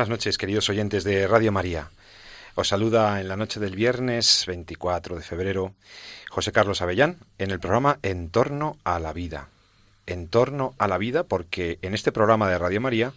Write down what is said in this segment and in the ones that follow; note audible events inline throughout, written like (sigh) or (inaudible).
Buenas noches, queridos oyentes de Radio María. Os saluda en la noche del viernes 24 de febrero José Carlos Avellán en el programa En torno a la vida. En torno a la vida porque en este programa de Radio María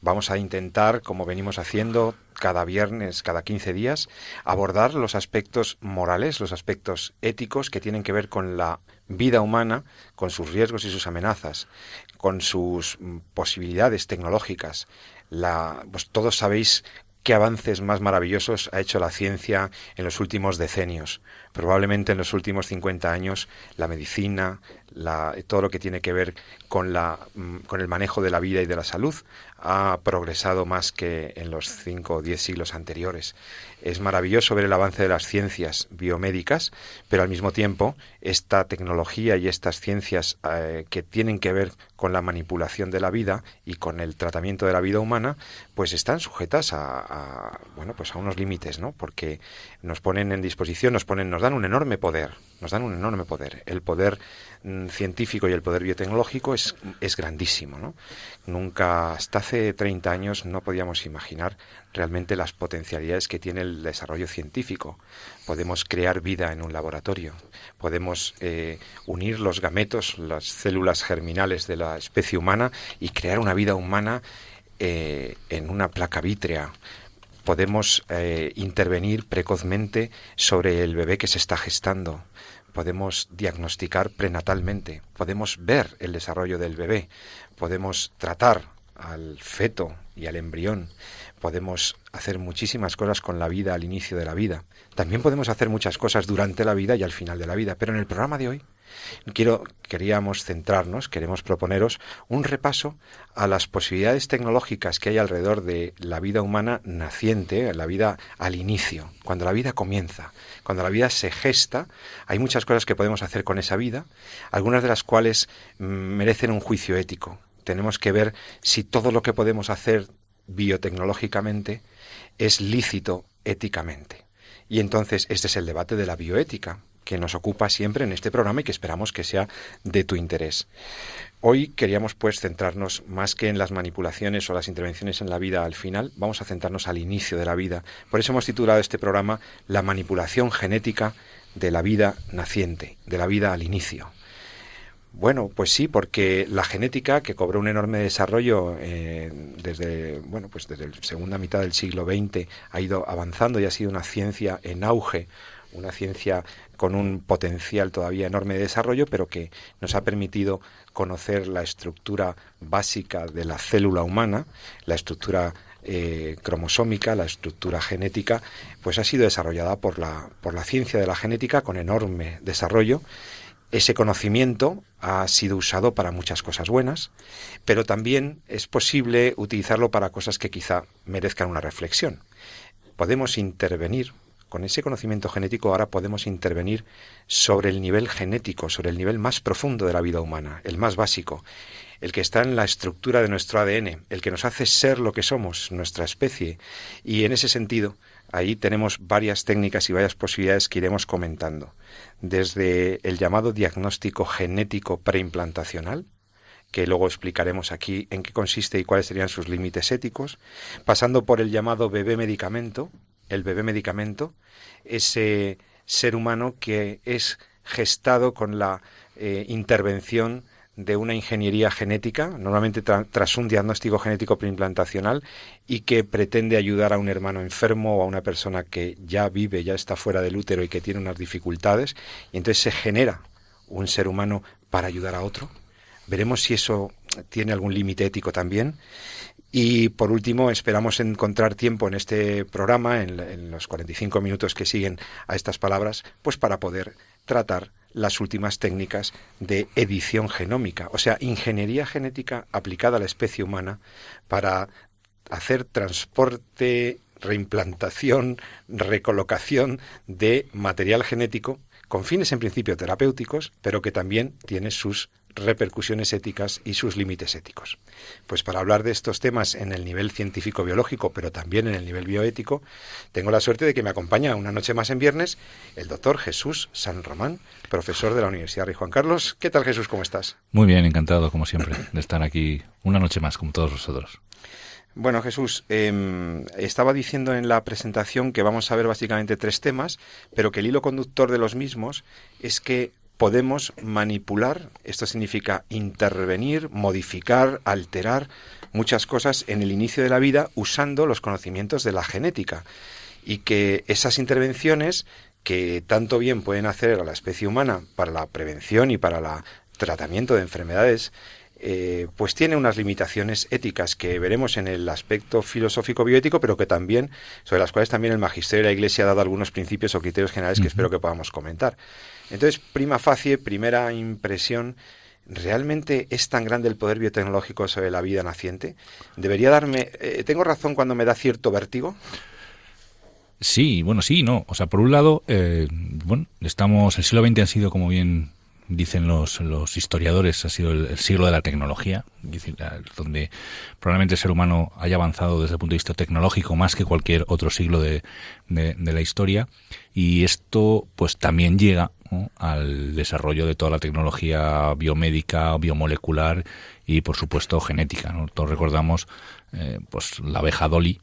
vamos a intentar, como venimos haciendo cada viernes, cada 15 días, abordar los aspectos morales, los aspectos éticos que tienen que ver con la vida humana, con sus riesgos y sus amenazas, con sus mm, posibilidades tecnológicas, la, pues todos sabéis qué avances más maravillosos ha hecho la ciencia en los últimos decenios. Probablemente en los últimos 50 años la medicina, la, todo lo que tiene que ver con, la, mm, con el manejo de la vida y de la salud ha progresado más que en los 5 o 10 siglos anteriores. Es maravilloso ver el avance de las ciencias biomédicas, pero al mismo tiempo esta tecnología y estas ciencias eh, que tienen que ver con la manipulación de la vida y con el tratamiento de la vida humana, pues están sujetas a, bueno, pues a unos límites, ¿no? Porque nos ponen en disposición, nos ponen, nos dan un enorme poder, nos dan un enorme poder. El poder mm, científico y el poder biotecnológico es, es grandísimo, ¿no? Nunca, hasta hace 30 años, no podíamos imaginar realmente las potencialidades que tiene el desarrollo científico. Podemos crear vida en un laboratorio, podemos eh, unir los gametos, las células germinales de la especie humana y crear una vida humana eh, en una placa vítrea. Podemos eh, intervenir precozmente sobre el bebé que se está gestando. Podemos diagnosticar prenatalmente. Podemos ver el desarrollo del bebé. Podemos tratar al feto y al embrión podemos hacer muchísimas cosas con la vida al inicio de la vida. También podemos hacer muchas cosas durante la vida y al final de la vida. Pero en el programa de hoy queríamos centrarnos, queremos proponeros un repaso a las posibilidades tecnológicas que hay alrededor de la vida humana naciente, la vida al inicio, cuando la vida comienza, cuando la vida se gesta. Hay muchas cosas que podemos hacer con esa vida, algunas de las cuales mm, merecen un juicio ético. Tenemos que ver si todo lo que podemos hacer biotecnológicamente es lícito éticamente. Y entonces este es el debate de la bioética que nos ocupa siempre en este programa y que esperamos que sea de tu interés. Hoy queríamos pues centrarnos más que en las manipulaciones o las intervenciones en la vida al final, vamos a centrarnos al inicio de la vida. Por eso hemos titulado este programa La manipulación genética de la vida naciente, de la vida al inicio. Bueno, pues sí, porque la genética, que cobró un enorme desarrollo eh, desde, bueno, pues desde la segunda mitad del siglo XX, ha ido avanzando y ha sido una ciencia en auge, una ciencia con un potencial todavía enorme de desarrollo, pero que nos ha permitido conocer la estructura básica de la célula humana, la estructura eh, cromosómica, la estructura genética, pues ha sido desarrollada por la, por la ciencia de la genética con enorme desarrollo ese conocimiento ha sido usado para muchas cosas buenas, pero también es posible utilizarlo para cosas que quizá merezcan una reflexión. Podemos intervenir con ese conocimiento genético ahora podemos intervenir sobre el nivel genético, sobre el nivel más profundo de la vida humana, el más básico, el que está en la estructura de nuestro ADN, el que nos hace ser lo que somos, nuestra especie. Y en ese sentido, ahí tenemos varias técnicas y varias posibilidades que iremos comentando. Desde el llamado diagnóstico genético preimplantacional, que luego explicaremos aquí en qué consiste y cuáles serían sus límites éticos, pasando por el llamado bebé medicamento, el bebé medicamento, ese ser humano que es gestado con la eh, intervención de una ingeniería genética, normalmente tras un diagnóstico genético preimplantacional, y que pretende ayudar a un hermano enfermo o a una persona que ya vive, ya está fuera del útero y que tiene unas dificultades, y entonces se genera un ser humano para ayudar a otro. Veremos si eso tiene algún límite ético también. Y por último, esperamos encontrar tiempo en este programa, en, en los 45 minutos que siguen a estas palabras, pues para poder tratar las últimas técnicas de edición genómica, o sea, ingeniería genética aplicada a la especie humana para hacer transporte, reimplantación, recolocación de material genético con fines en principio terapéuticos, pero que también tiene sus repercusiones éticas y sus límites éticos. Pues para hablar de estos temas en el nivel científico-biológico, pero también en el nivel bioético, tengo la suerte de que me acompaña una noche más en viernes el doctor Jesús San Román, profesor de la Universidad Rey Juan Carlos. ¿Qué tal Jesús? ¿Cómo estás? Muy bien, encantado como siempre de estar aquí una noche más como todos vosotros. Bueno, Jesús, em, estaba diciendo en la presentación que vamos a ver básicamente tres temas, pero que el hilo conductor de los mismos es que podemos manipular, esto significa intervenir, modificar, alterar muchas cosas en el inicio de la vida usando los conocimientos de la genética. Y que esas intervenciones que tanto bien pueden hacer a la especie humana para la prevención y para el tratamiento de enfermedades, eh, pues tiene unas limitaciones éticas que veremos en el aspecto filosófico bioético, pero que también, sobre las cuales también el magisterio de la Iglesia ha dado algunos principios o criterios generales que espero que podamos comentar. Entonces, prima facie, primera impresión, ¿realmente es tan grande el poder biotecnológico sobre la vida naciente? ¿Debería darme... Eh, ¿Tengo razón cuando me da cierto vértigo? Sí, bueno, sí, no. O sea, por un lado, eh, bueno, estamos, el siglo XX ha sido, como bien dicen los, los historiadores, ha sido el, siglo de la tecnología, donde probablemente el ser humano haya avanzado desde el punto de vista tecnológico más que cualquier otro siglo de, de, la historia. Y esto, pues, también llega al desarrollo de toda la tecnología biomédica, biomolecular y, por supuesto, genética. Todos recordamos eh, pues la abeja Dolly,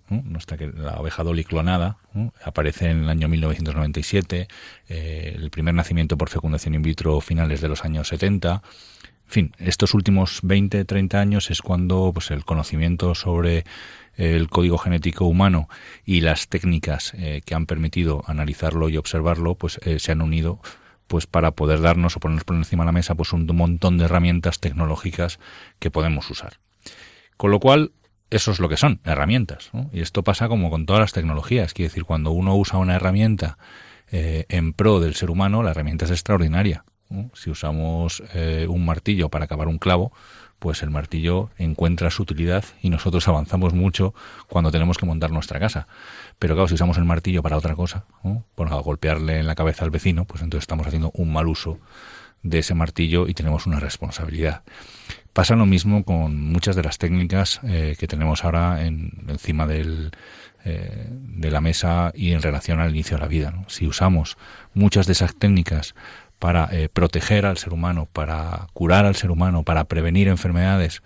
la abeja Dolly clonada, aparece en el año 1997, eh, el primer nacimiento por fecundación in vitro finales de los años 70. En fin, estos últimos 20, 30 años es cuando pues, el conocimiento sobre el código genético humano y las técnicas eh, que han permitido analizarlo y observarlo pues se han unido pues para poder darnos o ponernos por encima de la mesa pues un montón de herramientas tecnológicas que podemos usar. Con lo cual, eso es lo que son, herramientas. Y esto pasa como con todas las tecnologías. Quiere decir, cuando uno usa una herramienta eh, en pro del ser humano, la herramienta es extraordinaria. Si usamos eh, un martillo para acabar un clavo, pues el martillo encuentra su utilidad y nosotros (laughs) avanzamos mucho cuando tenemos que montar nuestra casa. Pero claro, si usamos el martillo para otra cosa, por golpearle en la cabeza al vecino, pues entonces estamos haciendo un mal uso de ese martillo y tenemos una responsabilidad. Pasa lo mismo con muchas de las técnicas eh, que tenemos ahora en, encima del, eh, de la mesa y en relación al inicio de la vida. Si usamos muchas de esas técnicas para eh, proteger al ser humano, para curar al ser humano, para prevenir enfermedades,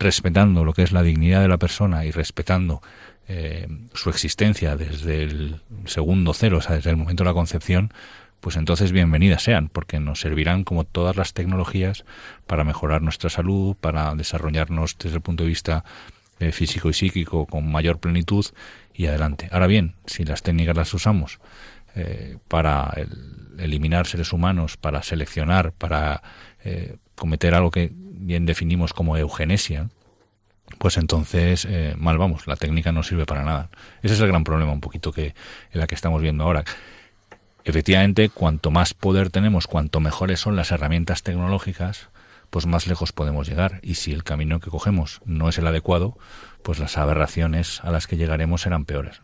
respetando lo que es la dignidad de la persona y respetando eh, su existencia desde el segundo cero, o sea, desde el momento de la concepción, pues entonces bienvenidas sean, porque nos servirán como todas las tecnologías para mejorar nuestra salud, para desarrollarnos desde el punto de vista eh, físico y psíquico con mayor plenitud y adelante. Ahora bien, si las técnicas las usamos para el, eliminar seres humanos, para seleccionar, para eh, cometer algo que bien definimos como eugenesia, pues entonces eh, mal vamos, la técnica no sirve para nada. Ese es el gran problema un poquito que en la que estamos viendo ahora. Efectivamente, cuanto más poder tenemos, cuanto mejores son las herramientas tecnológicas, pues más lejos podemos llegar. Y si el camino que cogemos no es el adecuado, pues las aberraciones a las que llegaremos serán peores.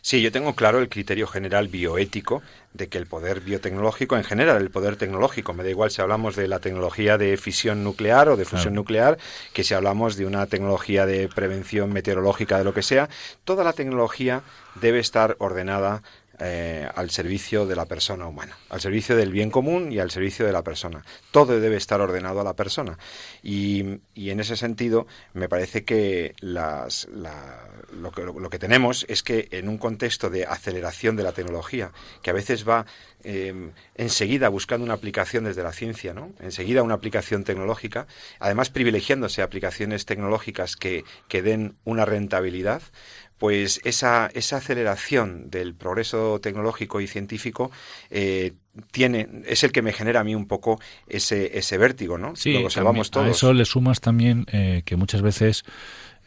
Sí, yo tengo claro el criterio general bioético de que el poder biotecnológico, en general el poder tecnológico, me da igual si hablamos de la tecnología de fisión nuclear o de fusión nuclear, que si hablamos de una tecnología de prevención meteorológica, de lo que sea, toda la tecnología debe estar ordenada eh, al servicio de la persona humana, al servicio del bien común y al servicio de la persona. Todo debe estar ordenado a la persona. Y, en ese sentido, me parece que las, lo, que, lo, que, tenemos es que en un contexto de aceleración de la tecnología, que a veces va eh, enseguida buscando una aplicación desde la ciencia, ¿no? enseguida una aplicación tecnológica, además privilegiándose aplicaciones tecnológicas que, que den una rentabilidad, pues esa, esa aceleración del progreso tecnológico y científico eh, tiene, es el que me genera a mí un poco ese, ese vértigo, ¿no? Sí, Luego salvamos todos. a eso le sumas también eh, que muchas veces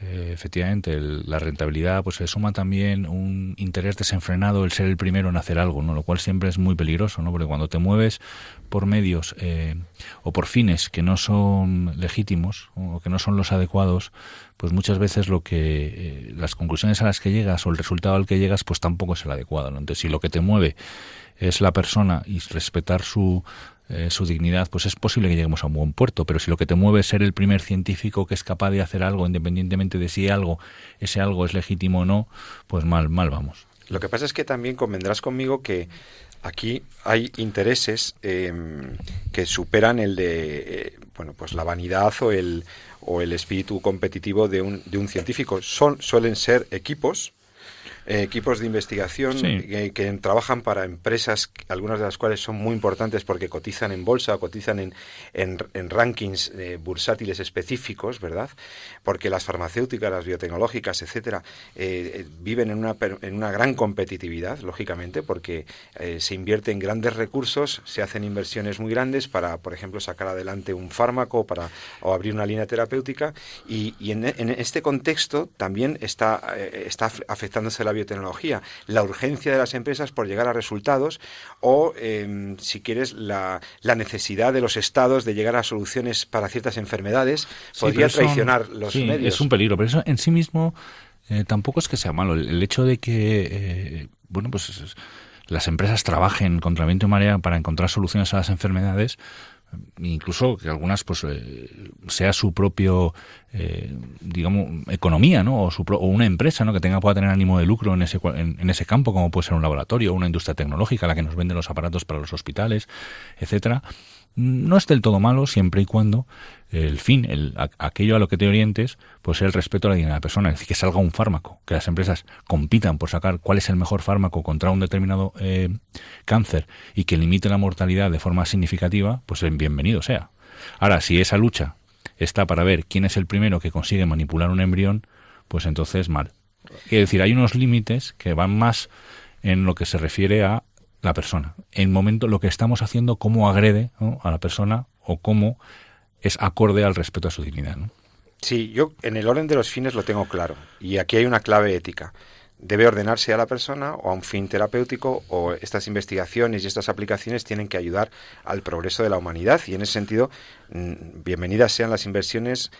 eh, efectivamente, la rentabilidad, pues se suma también un interés desenfrenado, el ser el primero en hacer algo, ¿no? Lo cual siempre es muy peligroso, ¿no? Porque cuando te mueves por medios eh, o por fines que no son legítimos o que no son los adecuados, pues muchas veces lo que eh, las conclusiones a las que llegas o el resultado al que llegas, pues tampoco es el adecuado. Entonces, si lo que te mueve es la persona y respetar su eh, su dignidad, pues es posible que lleguemos a un buen puerto. Pero si lo que te mueve es ser el primer científico que es capaz de hacer algo, independientemente de si algo, ese algo es legítimo o no, pues mal, mal vamos. Lo que pasa es que también convendrás conmigo que aquí hay intereses em, que superan el de eh, bueno pues la vanidad o el o el espíritu competitivo de un, de un científico. Son suelen ser equipos eh, equipos de investigación que, trabajan para empresas, algunas de las cuales son muy importantes porque cotizan en bolsa o cotizan en, en, rankings eh, bursátiles específicos, ¿verdad? Porque las farmacéuticas, las biotecnológicas, etcétera, eh, viven en una, en una gran competitividad, lógicamente, porque se invierte en grandes recursos, se hacen inversiones muy grandes para, por ejemplo, sacar adelante un fármaco para, o abrir una línea terapéutica y, en, en, este contexto también está, está afectándose la biotecnología, la urgencia de las empresas por llegar a resultados o, em, si quieres, la, necesidad de los estados de llegar a soluciones para ciertas enfermedades podría traicionar los sí, medios. Es un peligro, pero eso en sí mismo eh, tampoco es que sea malo. El, hecho de que, eh, bueno, pues las empresas trabajen contra viento y marea para encontrar soluciones a las enfermedades, incluso que algunas pues eh, sea su propio eh, digamos economía no o, su o una empresa no que tenga pueda tener ánimo de lucro en ese en, ese campo como puede ser un laboratorio una industria tecnológica la que nos vende los aparatos para los hospitales etcétera. No es del todo malo siempre y cuando el fin, el, aquello a lo que te orientes, pues el respeto a la dignidad de la persona, es decir, que salga un fármaco, que las empresas compitan por sacar cuál es el mejor fármaco contra un determinado eh, cáncer y que limite la mortalidad de forma significativa, pues bienvenido sea. Ahora, si esa lucha está para ver quién es el primero que consigue manipular un embrión, pues entonces mal. Es decir, hay unos límites que van más en lo que se refiere a la persona. En momento lo que estamos haciendo, cómo agrede a la persona o cómo es acorde al respeto a su dignidad. Sí, yo en el orden de los fines lo tengo claro. Y aquí hay una clave ética. Debe ordenarse a la persona o a un fin terapéutico o estas investigaciones y estas aplicaciones tienen que ayudar al progreso de la humanidad y en ese sentido mm, bienvenidas sean las inversiones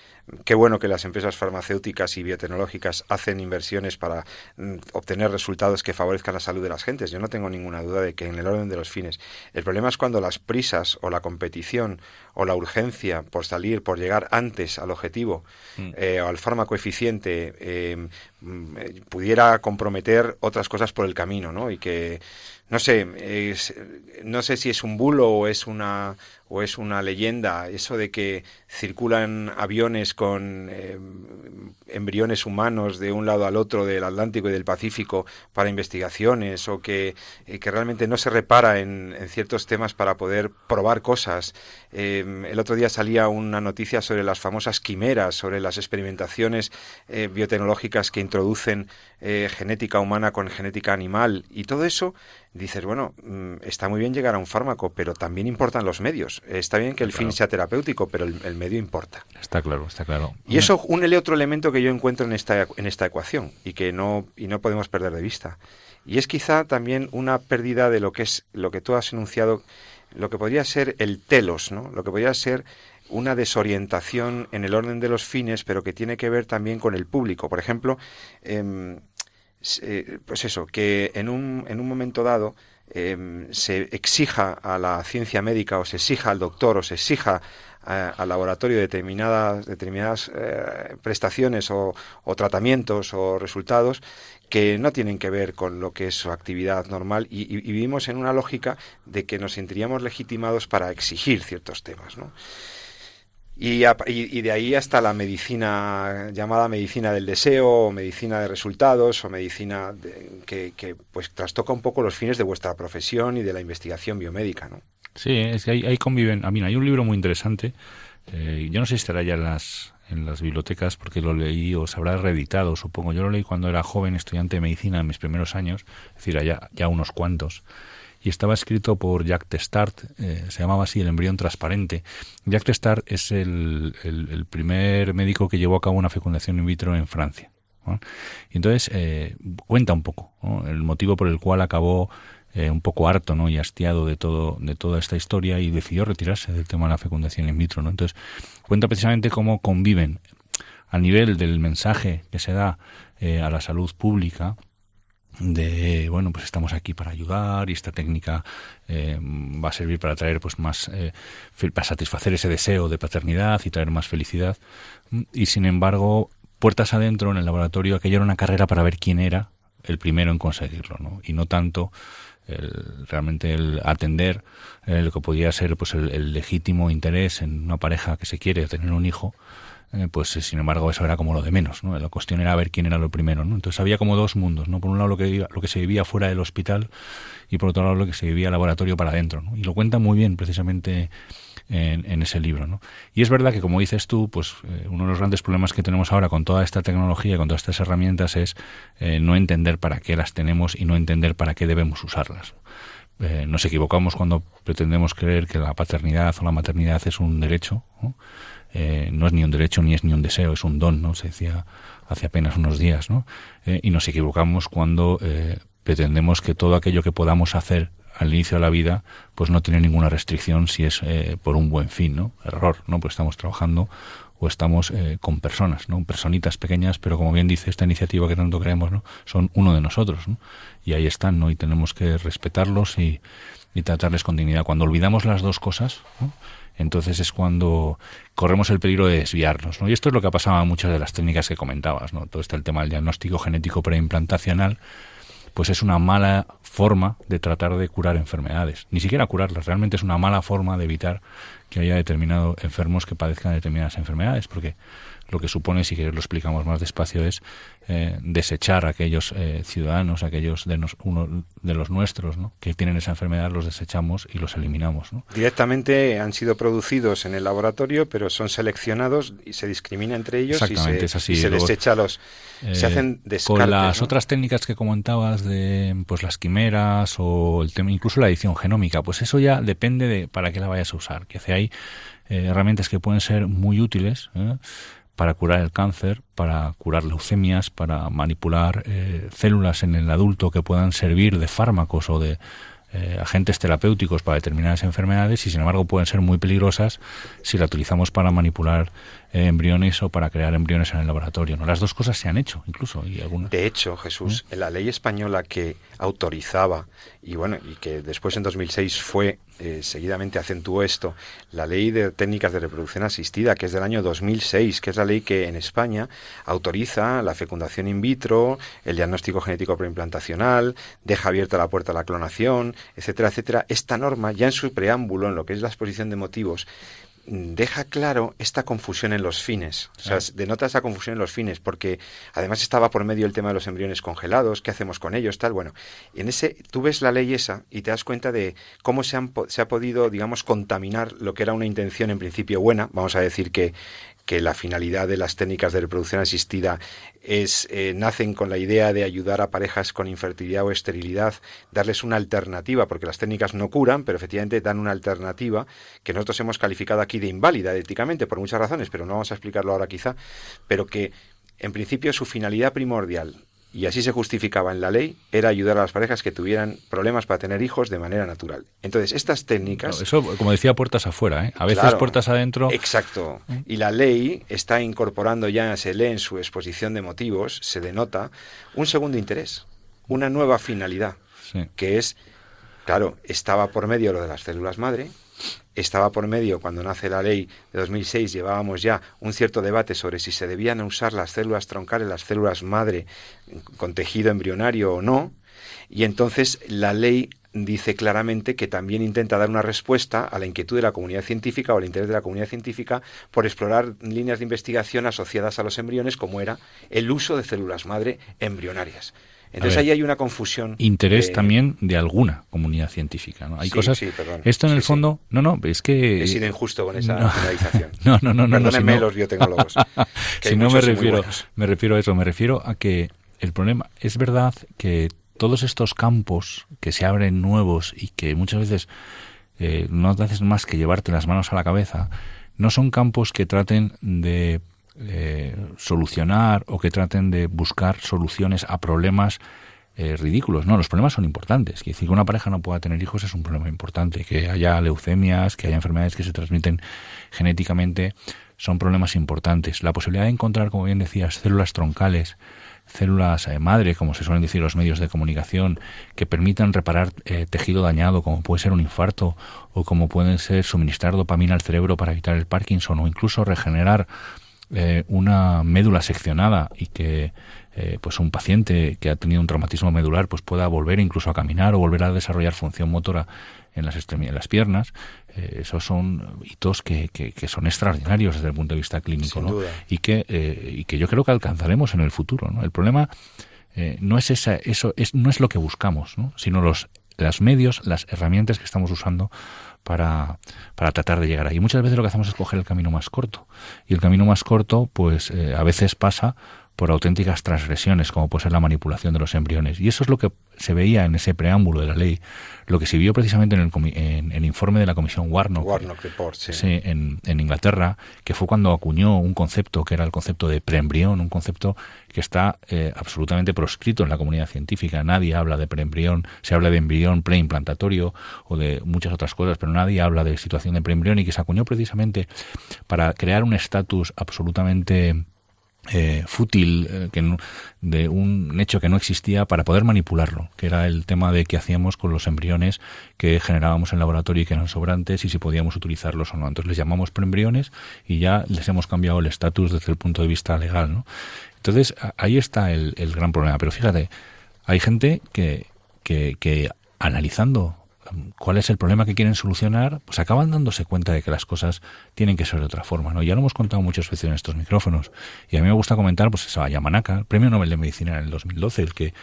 Qué bueno que las empresas farmacéuticas y biotecnológicas hacen inversiones para mm, obtener resultados que favorezcan la salud de las gentes. Yo no tengo ninguna duda de que en el orden de los fines. El problema es cuando las prisas o la competición o la urgencia por salir, por llegar antes al objetivo mm. eh, o al fármaco eficiente eh, mm, eh, pudiera comprometer otras cosas por el camino, ¿no? Y que no sé, no sé si es un bulo o es una o es una leyenda eso de que circulan aviones con eh, embriones humanos de un lado al otro del Atlántico y del Pacífico para investigaciones o que, eh, que realmente no se repara en, ciertos temas para poder probar cosas. Eh, el otro día salía una noticia sobre las famosas quimeras, sobre las experimentaciones biotecnológicas que introducen genética humana con genética animal y todo eso dices, bueno, mm, está muy bien llegar a un fármaco, pero también importan los medios. Está bien que el fin sea terapéutico, pero el, medio importa. Está claro, está claro. Y eso une otro elemento que yo encuentro en esta, en esta ecuación y que no, y no podemos perder de vista. Y es quizá también una pérdida de lo que es lo que tú has enunciado, lo que podría ser el telos, ¿no? Lo que podría ser una desorientación en el orden de los fines, pero que tiene que ver también con el público. Por ejemplo, em, eh, pues eso, que en un, en un momento dado em, se exija a la ciencia médica o se exija al doctor o se exija al laboratorio determinadas, determinadas eh, prestaciones o, tratamientos o resultados que no tienen que ver con lo que es su actividad normal y, y, vivimos en una lógica de que nos sentiríamos legitimados para exigir ciertos temas, ¿no? Y, y, de ahí hasta la medicina llamada medicina del deseo o medicina de resultados o medicina que, que, pues trastoca un poco los fines de vuestra profesión y de la investigación biomédica, ¿no? Sí, es que ahí, conviven. A mí hay un libro muy interesante. Eh, yo no sé si estará ya en las en las bibliotecas porque lo leí o se habrá reeditado, supongo. Yo lo leí cuando era joven estudiante de medicina en mis primeros años, es decir, allá ya unos cuantos y estaba escrito por Jacques Testart, eh, se llamaba así el embrión transparente. Jacques Testart es el, primer médico que llevó a cabo una fecundación in vitro en Francia. Y entonces eh, cuenta un poco el motivo por el cual acabó eh, un poco harto ¿no? y hastiado de todo de toda esta historia y decidió retirarse del tema de la fecundación in vitro. Entonces cuenta precisamente cómo conviven a nivel del mensaje que se da eh, a la salud pública de bueno pues estamos aquí para ayudar y esta técnica eh, va a servir para traer pues más para satisfacer ese deseo de paternidad y traer más felicidad y sin embargo puertas adentro en el laboratorio aquello era una carrera para ver quién era el primero en conseguirlo ¿no? y no tanto el, realmente el atender eh, lo que podía ser pues el, legítimo interés en una pareja que se quiere tener un hijo eh, pues eh, sin embargo eso era como lo de menos ¿no? la cuestión era ver quién era lo primero ¿no? entonces había como dos mundos no por un lado lo que lo que se vivía fuera del hospital y por otro lado lo que se vivía laboratorio para adentro ¿no? y lo cuenta muy bien precisamente en, ese libro. ¿no? Y es verdad que, como dices tú, pues eh, uno de los grandes problemas que tenemos ahora con toda esta tecnología, con todas estas herramientas, es no entender para qué las tenemos y no entender para qué debemos usarlas. Eh, nos equivocamos cuando pretendemos creer que la paternidad o la maternidad es un derecho. ¿no? no es ni un derecho ni es ni un deseo, es un don, ¿no? Se decía hace apenas unos días, ¿no? y nos equivocamos cuando pretendemos que todo aquello que podamos hacer al inicio de la vida, pues no tiene ninguna restricción si es eh, por un buen fin, ¿no? Error, ¿no? Pues estamos trabajando o estamos eh, con personas, ¿no? Personitas pequeñas, pero como bien dice esta iniciativa que tanto creemos, ¿no? Son uno de nosotros, ¿no? Y ahí están, ¿no? Y tenemos que respetarlos y, y tratarles con dignidad. Cuando olvidamos las dos cosas, entonces es cuando corremos el peligro de desviarnos. ¿no? Y esto es lo que ha pasado en muchas de las técnicas que comentabas. ¿no? Todo este el tema del diagnóstico genético preimplantacional, pues es una mala forma de tratar de curar enfermedades. Ni siquiera curarlas, realmente es una mala forma de evitar que haya determinados enfermos que padezcan determinadas enfermedades, porque lo que supone, si quieres lo explicamos más despacio, es eh, desechar a aquellos eh, ciudadanos, aquellos de, uno de los nuestros ¿no? que tienen esa enfermedad, los desechamos y los eliminamos. ¿no? Directamente han sido producidos en el laboratorio, pero son seleccionados y se discrimina entre ellos y se, es así. se desecha los... se hacen descartes, Con las otras técnicas que comentabas de pues las quimeras o el tema, incluso la edición genómica, pues eso ya depende de para qué la vayas a usar. Que hace hay eh, herramientas que pueden ser muy útiles para curar el cáncer, para curar leucemias, para manipular eh, células en el adulto que puedan servir de fármacos o de eh, agentes terapéuticos para determinadas enfermedades y sin embargo pueden ser muy peligrosas si la utilizamos para manipular eh, embriones o para crear embriones en el laboratorio. ¿no? Las dos cosas se han hecho incluso. Y algunas... De hecho, Jesús, la ley española que autorizaba y bueno y que después en 2006 fue eh, seguidamente acentuó esto, la ley de técnicas de reproducción asistida, que es del año 2006, que es la ley que en España autoriza la fecundación in vitro, el diagnóstico genético preimplantacional, deja abierta la puerta a la clonación, etcétera, etcétera. Esta norma, ya en su preámbulo, en lo que es la exposición de motivos, deja claro esta confusión en los fines. O sea, denota esa confusión en los fines, porque además estaba por medio el tema de los embriones congelados, qué hacemos con ellos, tal. Bueno, en ese, tú ves la ley esa y te das cuenta de cómo se, han, se ha podido, digamos, contaminar lo que era una intención en principio buena. Vamos a decir que que la finalidad de las técnicas de reproducción asistida es eh, nacen con la idea de ayudar a parejas con infertilidad o esterilidad, darles una alternativa, porque las técnicas no curan, pero efectivamente dan una alternativa que nosotros hemos calificado aquí de inválida éticamente por muchas razones, pero no vamos a explicarlo ahora quizá, pero que en principio su finalidad primordial y así se justificaba en la ley, era ayudar a las parejas que tuvieran problemas para tener hijos de manera natural. Entonces, estas técnicas... eso, como decía, puertas afuera, ¿eh? A veces puertas adentro... Exacto. Y la ley está incorporando ya, se lee en su exposición de motivos, se denota un segundo interés, una nueva finalidad, que es, claro, estaba por medio lo de las células madre, estaba por medio, cuando nace la ley de 2006, llevábamos ya un cierto debate sobre si se debían usar las células troncales, las células madre con tejido embrionario o no, y entonces la ley dice claramente que también intenta dar una respuesta a la inquietud de la comunidad científica o al interés de la comunidad científica por explorar líneas de investigación asociadas a los embriones, como era el uso de células madre embrionarias. Entonces ahí hay una confusión. Interés también de alguna comunidad científica. ¿no? Hay cosas. Sí, perdón. Esto en el fondo. No, no, es que. He sido injusto con esa (laughs) no, No, no, no. Perdónenme los biotecnólogos. (laughs) si no me refiero, me refiero a eso, me refiero a que el problema. Es verdad que todos estos campos que se abren nuevos y que muchas veces eh, no te haces más que llevarte las manos a la cabeza, no son campos que traten de eh, solucionar o que traten de buscar soluciones a problemas eh, ridículos. No, los problemas son importantes. Que decir que una pareja no pueda tener hijos es un problema importante. Que haya leucemias, que haya enfermedades que se transmiten genéticamente, son problemas importantes. La posibilidad de encontrar, como bien decías, células troncales, células eh, madre, como se suelen decir los medios de comunicación, que permitan reparar eh, tejido dañado, como puede ser un infarto, o como pueden ser suministrar dopamina al cerebro para evitar el Parkinson, o incluso regenerar una médula seccionada y que eh, pues un paciente que ha tenido un traumatismo medular pues pueda volver incluso a caminar o volver a desarrollar función motora en las extremidades, las piernas, eh, esos son hitos que, que, son extraordinarios desde el punto de vista clínico, Y que eh, y que yo creo que alcanzaremos en el futuro, ¿no? El problema no es esa, eso es no es lo que buscamos, ¿no? sino los los medios, las herramientas que estamos usando para, para tratar de llegar ahí. Muchas veces lo que hacemos es coger el camino más corto. Y el camino más corto, pues a veces pasa por auténticas transgresiones, como puede ser la manipulación de los embriones. Y eso es lo que se veía en ese preámbulo de la ley, lo que se vio precisamente en el, en el informe de la Comisión Warnock, en, en, Inglaterra, que fue cuando acuñó un concepto que era el concepto de preembrión, un concepto que está eh, absolutamente proscrito en la comunidad científica. Nadie habla de preembrión, se habla de embrión preimplantatorio o de muchas otras cosas, pero nadie habla de situación de preembrión y que se acuñó precisamente para crear un estatus absolutamente eh, fútil eh, que de un hecho que no existía para poder manipularlo, que era el tema de qué hacíamos con los embriones que generábamos en laboratorio y que eran sobrantes y si podíamos utilizarlos o no. Entonces les llamamos preembriones y ya les hemos cambiado el estatus desde el punto de vista legal. ¿no? Entonces ahí está el, gran problema. Pero fíjate, hay gente que, que analizando cuál es el problema que quieren solucionar, pues acaban dándose cuenta de que las cosas tienen que ser de otra forma, ¿no? Ya lo hemos contado muchas veces en estos micrófonos y a mí me gusta comentar, pues eso, a Yamanaka, el Premio Nobel de Medicina en el 2012, el que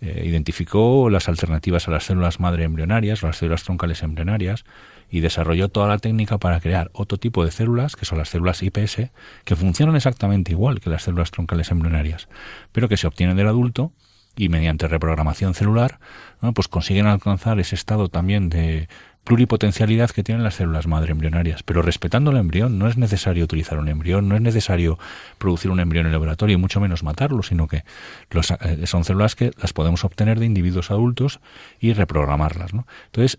eh, identificó las alternativas a las células madre embrionarias, las células troncales embrionarias, y desarrolló toda la técnica para crear otro tipo de células, que son las células IPS, que funcionan exactamente igual que las células troncales embrionarias, pero que se obtienen del adulto y mediante reprogramación celular, pues consiguen alcanzar ese estado también de pluripotencialidad que tienen las células madre embrionarias. Pero respetando el embrión, no es necesario utilizar un embrión, no es necesario producir un embrión en el laboratorio y mucho menos matarlo, sino que los, eh, son células que las podemos obtener de individuos adultos y reprogramarlas. ¿no? Entonces,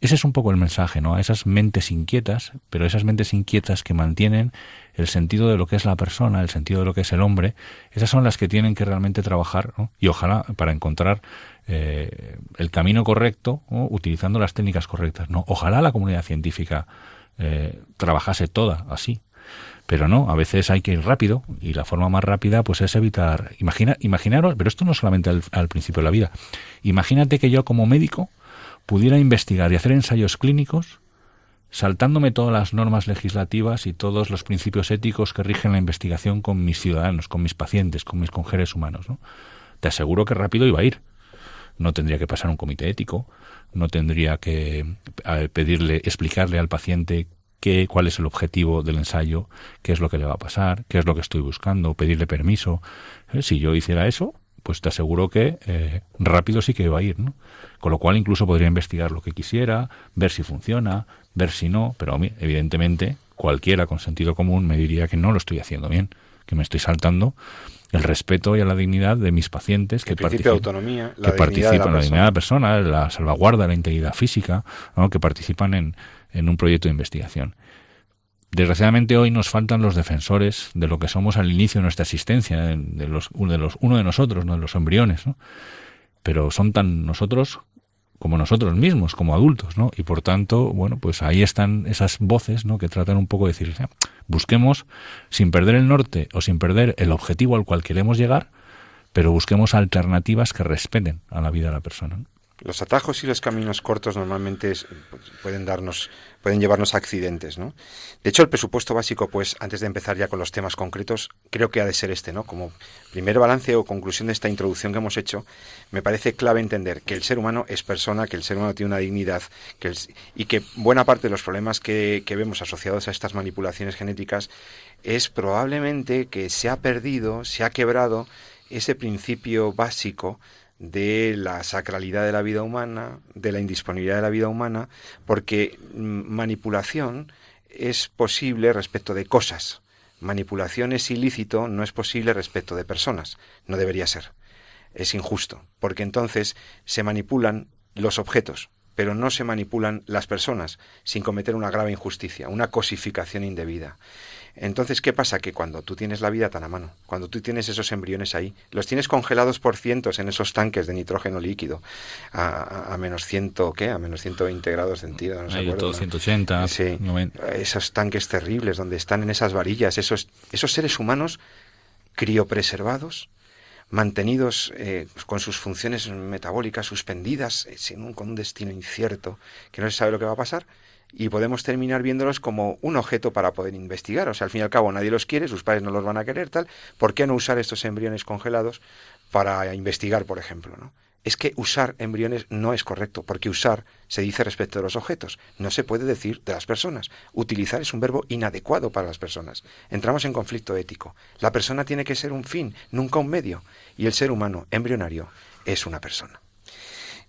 ese es un poco el mensaje, ¿no? A esas mentes inquietas, pero esas mentes inquietas que mantienen el sentido de lo que es la persona, el sentido de lo que es el hombre, esas son las que tienen que realmente trabajar, ¿no? Y ojalá para encontrar eh, el camino correcto, utilizando las técnicas correctas, ¿no? Ojalá la comunidad científica eh, trabajase toda así, pero no, a veces hay que ir rápido y la forma más rápida pues es evitar, imagina, imaginaros, pero esto no solamente al principio de la vida, imagínate que yo como médico pudiera investigar y hacer ensayos clínicos saltándome todas las normas legislativas y todos los principios éticos que rigen la investigación con mis ciudadanos, con mis pacientes, con mis congeres humanos. ¿no? Te aseguro que rápido iba a ir. No tendría que pasar un comité ético, no tendría que pedirle, explicarle al paciente qué, cuál es el objetivo del ensayo, qué es lo que le va a pasar, qué es lo que estoy buscando, pedirle permiso. ¿Eh? Si yo hiciera eso, pues te aseguro que eh, rápido sí que va a ir, ¿no? Con lo cual incluso podría investigar lo que quisiera, ver si funciona, ver si no, pero evidentemente cualquiera con sentido común me diría que no lo estoy haciendo bien, que me estoy saltando el respeto y a la dignidad de mis pacientes que participan, autonomía, que participan la dignidad de la persona, la salvaguarda la integridad física, que participan en, en un proyecto de investigación. Desgraciadamente hoy nos faltan los defensores de lo que somos al inicio de nuestra existencia, de los, uno, de los, uno de nosotros, ¿no? de los embriones, ¿no? pero son tan nosotros como nosotros mismos, como adultos, ¿no? Y por tanto, bueno, pues ahí están esas voces, ¿no? Que tratan un poco de decir, busquemos, sin perder el norte o sin perder el objetivo al cual queremos llegar, pero busquemos alternativas que respeten a la vida de la persona. Los atajos y los caminos cortos normalmente pues, pueden darnos, pueden llevarnos a accidentes, ¿no? De hecho, el presupuesto básico, pues, antes de empezar ya con los temas concretos, creo que ha de ser este, ¿no? Como primer balance o conclusión de esta introducción que hemos hecho, me parece clave entender que el ser humano es persona, que el ser humano tiene una dignidad, que y que buena parte de los problemas que, que vemos asociados a estas manipulaciones genéticas es probablemente que se ha perdido, se ha quebrado ese principio básico de la sacralidad de la vida humana, de la indisponibilidad de la vida humana, porque mm, manipulación es posible respecto de cosas. Manipulación es ilícito, no es posible respecto de personas. No debería ser. Es injusto, porque entonces se manipulan los objetos, pero no se manipulan las personas sin cometer una grave injusticia, una cosificación indebida. Entonces, ¿qué pasa? Que cuando tú tienes la vida tan a mano, cuando tú tienes esos embriones ahí, los tienes congelados por cientos en esos tanques de nitrógeno líquido, a, menos ciento, ¿qué? A menos 120 grados centígrados, no sé todo 180, sí, esos tanques terribles donde están en esas varillas, esos, esos seres humanos criopreservados, mantenidos eh, con sus funciones metabólicas suspendidas, eh, sin con un destino incierto, que no se sabe lo que va a pasar, y podemos terminar viéndolos como un objeto para poder investigar. O sea, al fin y al cabo nadie los quiere, sus padres no los van a querer, tal. ¿Por qué no usar estos embriones congelados para investigar, por ejemplo? ¿no? Es que usar embriones no es correcto, porque usar se dice respecto de los objetos, no se puede decir de las personas. Utilizar es un verbo inadecuado para las personas. Entramos en conflicto ético. La persona tiene que ser un fin, nunca un medio, y el ser humano embrionario es una persona.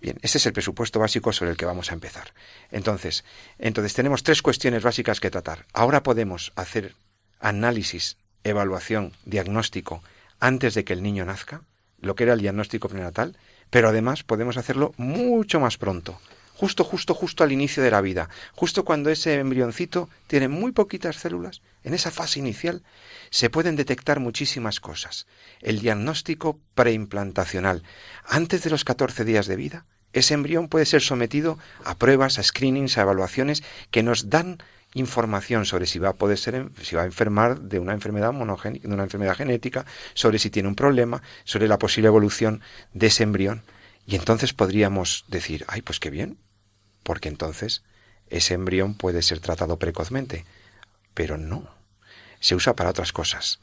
Bien, ese es el presupuesto básico sobre el que vamos a empezar. Entonces, entonces tenemos tres cuestiones básicas que tratar. Ahora podemos hacer análisis, evaluación, diagnóstico antes de que el niño nazca, lo que era el diagnóstico prenatal, pero además podemos hacerlo mucho más pronto, justo, justo, justo al inicio de la vida, justo cuando ese embrioncito tiene muy poquitas células, en esa fase inicial, se pueden detectar muchísimas cosas. El diagnóstico preimplantacional, antes de los 14 días de vida, ese embrión puede ser sometido a pruebas, a screenings, a evaluaciones que nos dan información sobre si va a poder ser, si va a enfermar de una enfermedad monogénica, de una enfermedad genética, sobre si tiene un problema, sobre la posible evolución de ese embrión. Y entonces podríamos decir, ay, pues qué bien, porque entonces ese embrión puede ser tratado precozmente. Pero no, se usa para otras cosas.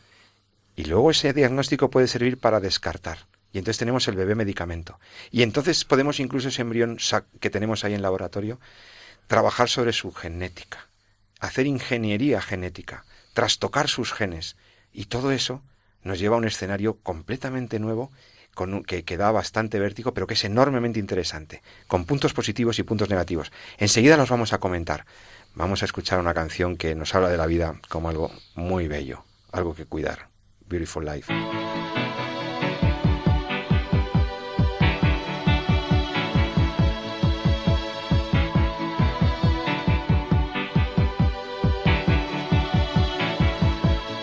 Y luego ese diagnóstico puede servir para descartar. Y entonces tenemos el bebé medicamento. Y entonces podemos incluso ese embrión que tenemos ahí en laboratorio trabajar sobre su genética, hacer ingeniería genética, trastocar sus genes. Y todo eso nos lleva a un escenario completamente nuevo con que, que, da bastante vértigo, pero que es enormemente interesante, con puntos positivos y puntos negativos. Enseguida los vamos a comentar vamos a escuchar una canción que nos habla de la vida como algo muy bello, algo que cuidar. Beautiful Life.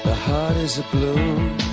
The heart is a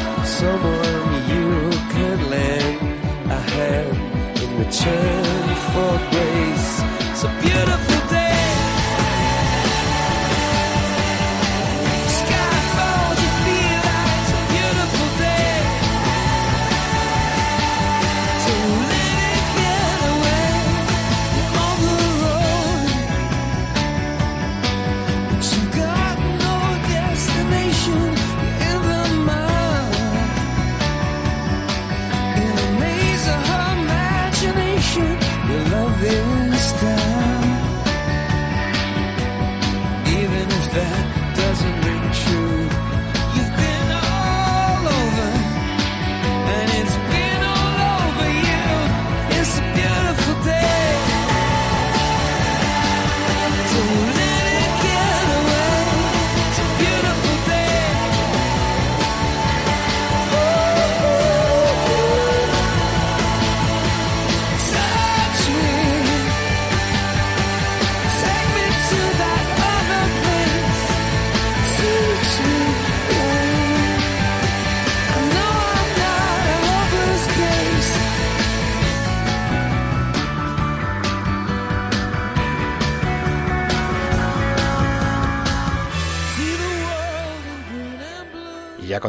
Someone you could lend a hand in return for grace. It's a beautiful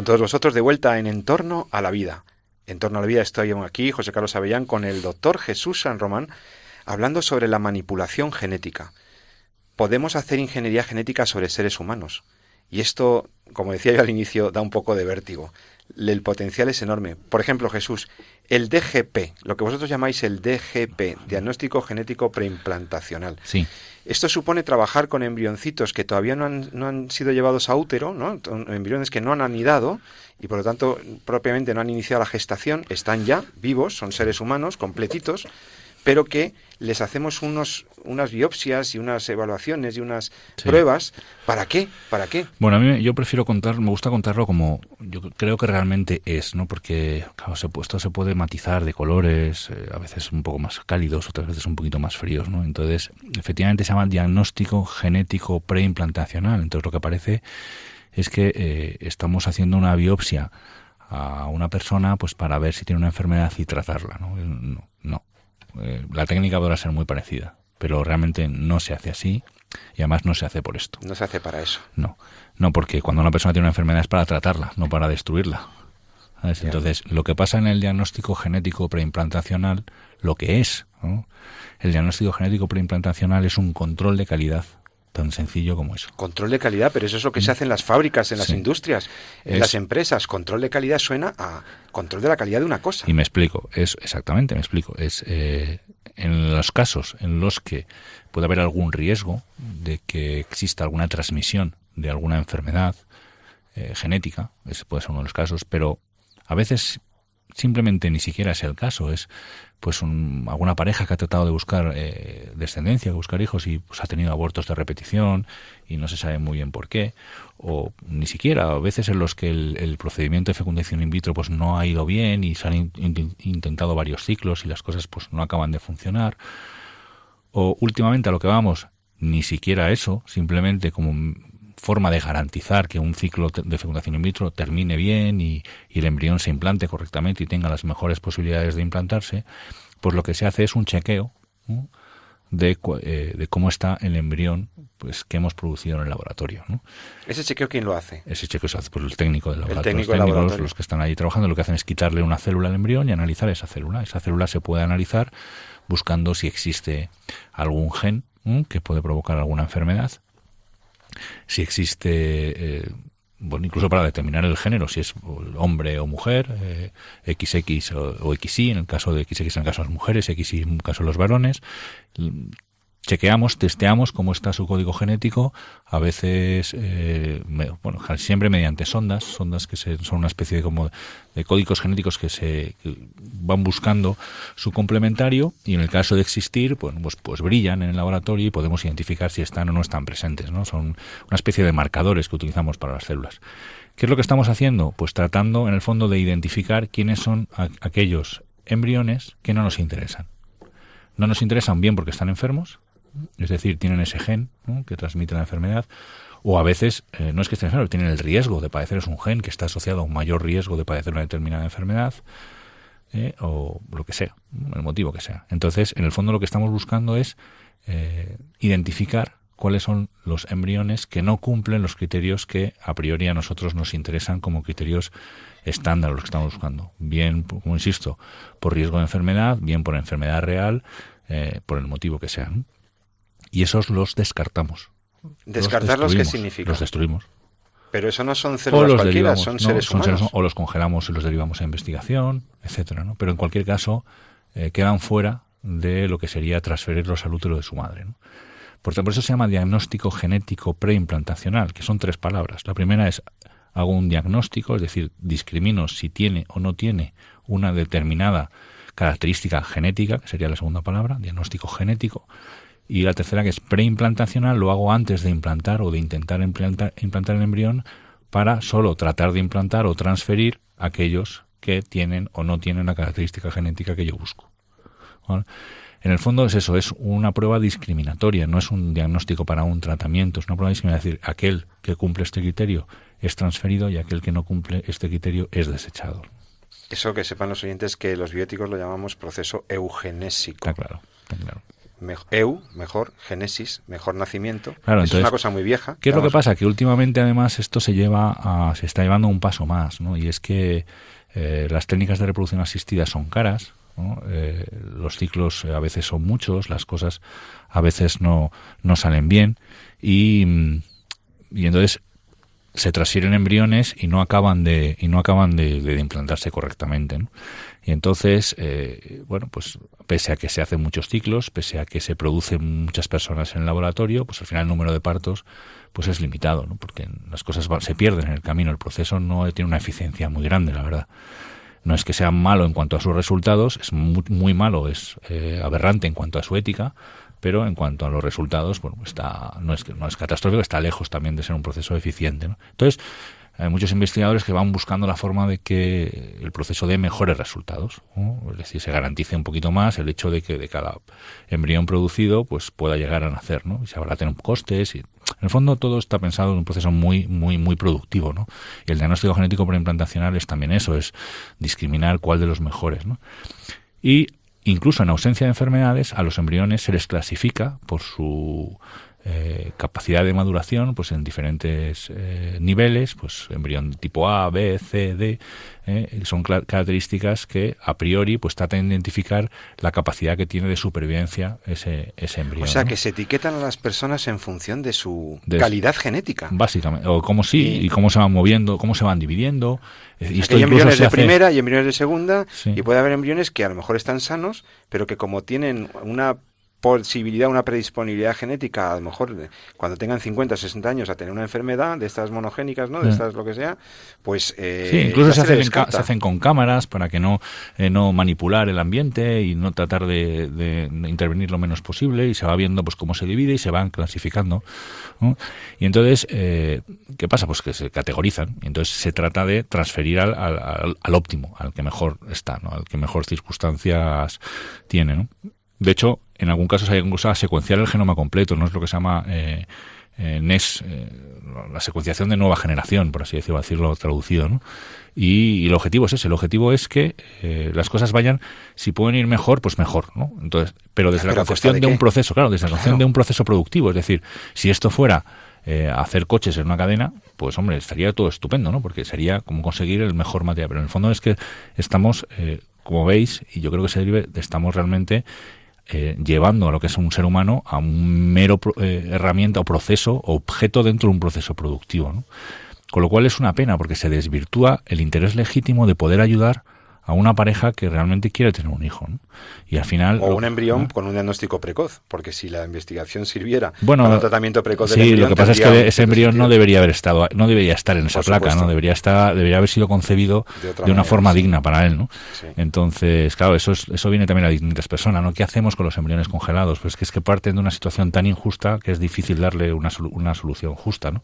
con todos vosotros de vuelta en Entorno a la Vida. En Torno a la Vida estoy aquí, José Carlos Avellán, con el doctor Jesús San Román, hablando sobre la manipulación genética. Podemos hacer ingeniería genética sobre seres humanos. Y esto, como decía yo al inicio, da un poco de vértigo. El potencial es enorme. Por ejemplo, Jesús, el DGP, lo que vosotros llamáis el DGP, diagnóstico genético preimplantacional. Sí. Esto supone trabajar con embrioncitos que todavía no han, no han sido llevados a útero, ¿no? embriones que no han anidado y por lo tanto propiamente no han iniciado la gestación, están ya vivos, son seres humanos completitos, pero que les hacemos unos, unas biopsias y unas evaluaciones y unas pruebas. ¿Para qué? ¿Para qué? Bueno, a mí yo prefiero contar, me gusta contarlo como yo creo que realmente es, ¿no? Porque, claro, se, esto se puede matizar de colores, eh, a veces un poco más cálidos, otras veces un poquito más fríos, ¿no? Entonces, efectivamente se llama diagnóstico genético preimplantacional. Entonces, lo que aparece es que eh, estamos haciendo una biopsia a una persona pues para ver si tiene una enfermedad y tratarla, ¿no? No, no eh, la técnica podrá ser muy parecida, pero realmente no se hace así y además no se hace por esto. No se hace para eso. No, no porque cuando una persona tiene una enfermedad es para tratarla, no para destruirla. Entonces, lo que pasa en el diagnóstico genético preimplantacional, lo que es, el diagnóstico genético preimplantacional es un control de calidad tan sencillo como eso. Control de calidad, pero eso es lo que se hace en las fábricas, en las industrias, en las empresas. Control de calidad suena a control de la calidad de una cosa. Y me explico, es exactamente, me explico. Es eh, en los casos en los que puede haber algún riesgo de que exista alguna transmisión de alguna enfermedad eh, genética, ese puede ser uno de los casos, pero a veces simplemente ni siquiera es el caso, es pues alguna pareja que ha tratado de buscar eh, descendencia, de buscar hijos y pues, ha tenido abortos de repetición y no se sabe muy bien por qué, o ni siquiera a veces en los que el, procedimiento de fecundación in vitro pues no ha ido bien y se han intentado varios ciclos y las cosas pues no acaban de funcionar, o últimamente a lo que vamos, ni siquiera eso, simplemente como forma de garantizar que un ciclo de fecundación in vitro termine bien y, el embrión se implante correctamente y tenga las mejores posibilidades de implantarse, pues lo que se hace es un chequeo de, eh, de, cómo está el embrión pues que hemos producido en el laboratorio. ¿Ese chequeo quién lo hace? Ese chequeo se hace por el técnico del laboratorio. los técnicos, los que están ahí trabajando, lo que hacen es quitarle una célula al embrión y analizar esa célula. Esa célula se puede analizar buscando si existe algún gen que puede provocar alguna enfermedad si existe, eh, bueno, incluso para determinar el género, si es hombre o mujer, XX eh, o, o, en el caso de XX en el caso de las mujeres, XY en el caso de los varones, chequeamos, testeamos cómo está su código genético, a veces, eh, bueno, siempre mediante sondas, sondas que son una especie de como de códigos genéticos que se van buscando su complementario y en el caso de existir, pues, pues, pues, brillan en el laboratorio y podemos identificar si están o no están presentes, ¿no? Son una especie de marcadores que utilizamos para las células. ¿Qué es lo que estamos haciendo? Pues tratando, en el fondo, de identificar quiénes son aquellos embriones que no nos interesan. No nos interesan bien porque están enfermos, es decir, tienen ese gen que transmite la enfermedad, o a veces eh, no es que estén enfermos, tienen el riesgo de padecer, es un gen que está asociado a un mayor riesgo de padecer una determinada enfermedad, eh, o lo que sea, el motivo que sea. Entonces, en el fondo lo que estamos buscando es eh, identificar cuáles son los embriones que no cumplen los criterios que a priori a nosotros nos interesan como criterios estándar los que estamos buscando. Bien, como insisto, por riesgo de enfermedad, bien por enfermedad real, por el motivo que sea y esos los descartamos. ¿Descartarlos qué significa? Los destruimos. Pero eso no son células cualquiera, son seres humanos. o los congelamos y los derivamos a investigación, etcétera, ¿no? Pero en cualquier caso eh, quedan fuera de lo que sería transferirlos al útero de su madre. ¿no? Por, por eso se llama diagnóstico genético preimplantacional, que son tres palabras. La primera es hago un diagnóstico, es decir, discrimino si tiene o no tiene una determinada característica genética, que sería la segunda palabra, diagnóstico genético. Y la tercera, que es preimplantacional, lo hago antes de implantar o de intentar implantar, implantar el embrión para solo tratar de implantar o transferir aquellos que tienen o no tienen la característica genética que yo busco. En el fondo es eso, es una prueba discriminatoria, no es un diagnóstico para un tratamiento, es una prueba discriminatoria. Es decir, aquel que cumple este criterio es transferido y aquel que no cumple este criterio es desechado. Eso que sepan los oyentes que los bióticos lo llamamos proceso eugenésico. Está claro, está claro. Eu, mejor, génesis, mejor nacimiento. Claro, es una cosa muy vieja. ¿Qué es lo que pasa? Que últimamente además esto se lleva a, se está llevando un paso más, ¿no? Y es que eh, las técnicas de reproducción asistida son caras, eh, los ciclos a veces son muchos, las cosas a veces no, no salen bien y, y entonces se transfieren embriones y no acaban de y no acaban de, de implantarse correctamente ¿no? Y entonces eh, bueno pues pese a que se hacen muchos ciclos pese a que se producen muchas personas en el laboratorio pues al final el número de partos pues es limitado ¿no? porque las cosas se pierden en el camino el proceso no tiene una eficiencia muy grande la verdad no es que sea malo en cuanto a sus resultados es muy, muy malo es eh, aberrante en cuanto a su ética pero en cuanto a los resultados, bueno, está, no es, no es catastrófico, está lejos también de ser un proceso eficiente. ¿no? Entonces, hay muchos investigadores que van buscando la forma de que el proceso dé mejores resultados, es decir, se garantice un poquito más el hecho de que de cada embrión producido pues pueda llegar a nacer, ¿no? Y se abaraten costes y en el fondo todo está pensado en un proceso muy muy muy productivo, ¿no? Y el diagnóstico genético preimplantacional es también eso, es discriminar cuál de los mejores, ¿no? Y Incluso en ausencia de enfermedades, a los embriones se les clasifica por su eh, capacidad de maduración pues en diferentes eh, niveles, pues embrión tipo A, B, C, D, eh, son características que a priori pues tratan de identificar la capacidad que tiene de supervivencia ese, ese embrión. O sea, que se etiquetan a las personas en función de su calidad genética. Básicamente, o cómo sí, y, cómo se van moviendo, cómo se van dividiendo. Y esto hay embriones de primera y embriones de segunda, y puede haber embriones que a lo mejor están sanos, pero que como tienen una posibilidad, una predisponibilidad genética, a lo mejor cuando tengan 50 o 60 años a tener una enfermedad de estas monogénicas, ¿no? De estas lo que sea, pues... Eh, sí, incluso se hacen, se hacen, con cámaras para que no, eh, no manipular el ambiente y no tratar de, intervenir lo menos posible y se va viendo pues cómo se divide y se van clasificando. Y entonces, eh, ¿qué pasa? Pues que se categorizan y entonces se trata de transferir al, al, al óptimo, al que mejor está, ¿no? Al que mejor circunstancias tiene, ¿no? De hecho, en algún caso se hay incluso a secuenciar el genoma completo, no es lo que se llama eh, eh NES, eh, la secuenciación de nueva generación, por así decirlo, decirlo traducido, ¿no? Y, el objetivo es ese, el objetivo es que eh, las cosas vayan, si pueden ir mejor, pues mejor, ¿no? Entonces, pero desde la concepción de, un proceso, claro, desde la concepción de un proceso productivo, es decir, si esto fuera hacer coches en una cadena, pues hombre, estaría todo estupendo, ¿no? Porque sería como conseguir el mejor material. Pero en el fondo es que estamos, como veis, y yo creo que se derive, estamos realmente eh, llevando a lo que es un ser humano a un mero eh, herramienta o proceso, objeto dentro de un proceso productivo. Con lo cual es una pena porque se desvirtúa el interés legítimo de poder ayudar a una pareja que realmente quiere tener un hijo. Y al final... O un embrión con un diagnóstico precoz, porque si la investigación sirviera bueno, para un tratamiento precoz del sí, lo que pasa es que ese embrión no debería haber estado, no debería estar en esa placa, no debería estar, debería haber sido concebido de, una forma digna para él, ¿no? Entonces, claro, eso es, eso viene también a distintas personas, ¿no? ¿Qué hacemos con los embriones congelados? Pues que es que parten de una situación tan injusta que es difícil darle una, una solución justa, ¿no?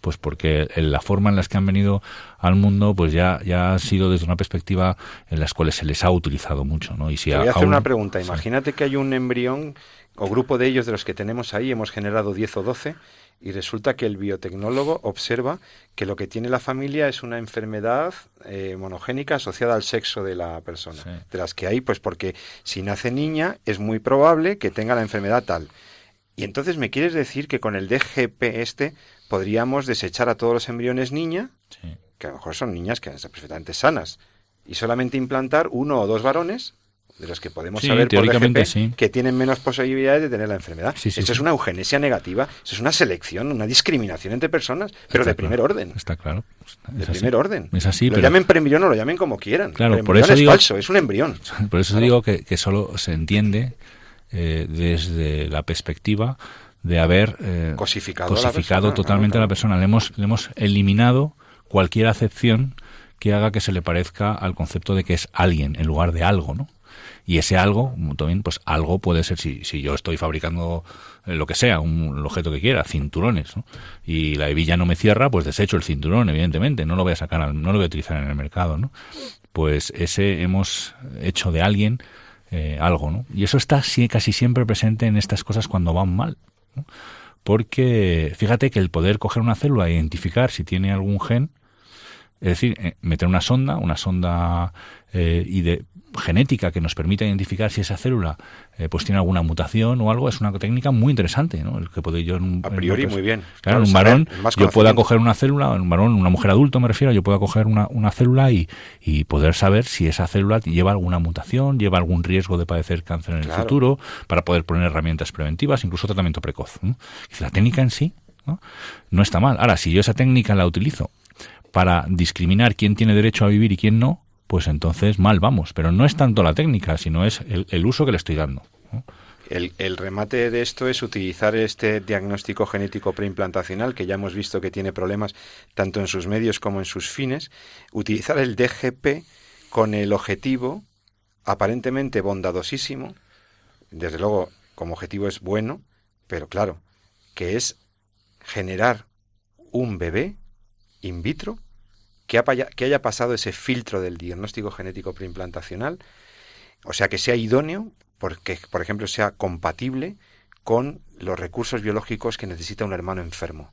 Pues porque la forma en la que han venido al mundo, pues ya, ya ha sido desde una perspectiva en las cuales se les ha utilizado mucho, ¿no? Y si Te voy a hacer una pregunta. Imagínate que hay un embrión o grupo de ellos de los que tenemos ahí, hemos generado 10 o 12, y resulta que el biotecnólogo observa que lo que tiene la familia es una enfermedad eh, monogénica asociada al sexo de la persona. De las que hay, pues porque si nace niña es muy probable que tenga la enfermedad tal. Y entonces me quieres decir que con el DGP este podríamos desechar a todos los embriones niña que a lo mejor son niñas que están perfectamente sanas, y solamente implantar uno o dos varones de los que podemos saber por DGP que tienen menos posibilidades de tener la enfermedad. eso es una eugenesia negativa, eso es una selección, una discriminación entre personas, pero de primer orden. Está claro. de primer orden. Es así, lo llamen preembrión o lo llamen como quieran. Claro, por eso es falso, es un embrión. (laughs) Por eso digo que, que, solo se entiende eh, desde la perspectiva de haber eh, cosificado, totalmente a la persona. Le hemos, le hemos eliminado cualquier acepción que haga que se le parezca al concepto de que es alguien en lugar de algo, ¿no? Y ese algo, también, pues algo puede ser, si, si yo estoy fabricando eh, lo que sea, un objeto que quiera, cinturones, ¿no? y la hebilla no me cierra, pues desecho el cinturón, evidentemente, no lo voy a sacar, no lo voy a utilizar en el mercado, ¿no? Pues ese hemos hecho de alguien eh, algo, ¿no? Y eso está casi siempre presente en estas cosas cuando van mal, porque fíjate que el poder coger una célula e identificar si tiene algún gen Es decir, eh, meter una sonda, una sonda eh, y de genética que nos permita identificar si esa célula eh, pues tiene alguna mutación o algo es una técnica muy interesante ¿no? el que puedo yo en un, a priori muy bien. Claro, en un varón yo pueda coger una célula en un varón una mujer adulto me refiero yo pueda coger una, una célula y, y, poder saber si esa célula lleva alguna mutación lleva algún riesgo de padecer cáncer en el futuro para poder poner herramientas preventivas incluso tratamiento precoz la técnica en sí ¿no? no está mal. Ahora si yo esa técnica la utilizo para discriminar quién tiene derecho a vivir y quién no pues entonces mal vamos. Pero no es tanto la técnica, sino es el, uso que le estoy dando. El, remate de esto es utilizar este diagnóstico genético preimplantacional, que ya hemos visto que tiene problemas tanto en sus medios como en sus fines, utilizar el DGP con el objetivo aparentemente bondadosísimo, desde luego como objetivo es bueno, pero claro, que es generar un bebé in vitro que, haya pasado ese filtro del diagnóstico genético preimplantacional, o sea, que sea idóneo, porque, por ejemplo, sea compatible con los recursos biológicos que necesita un hermano enfermo.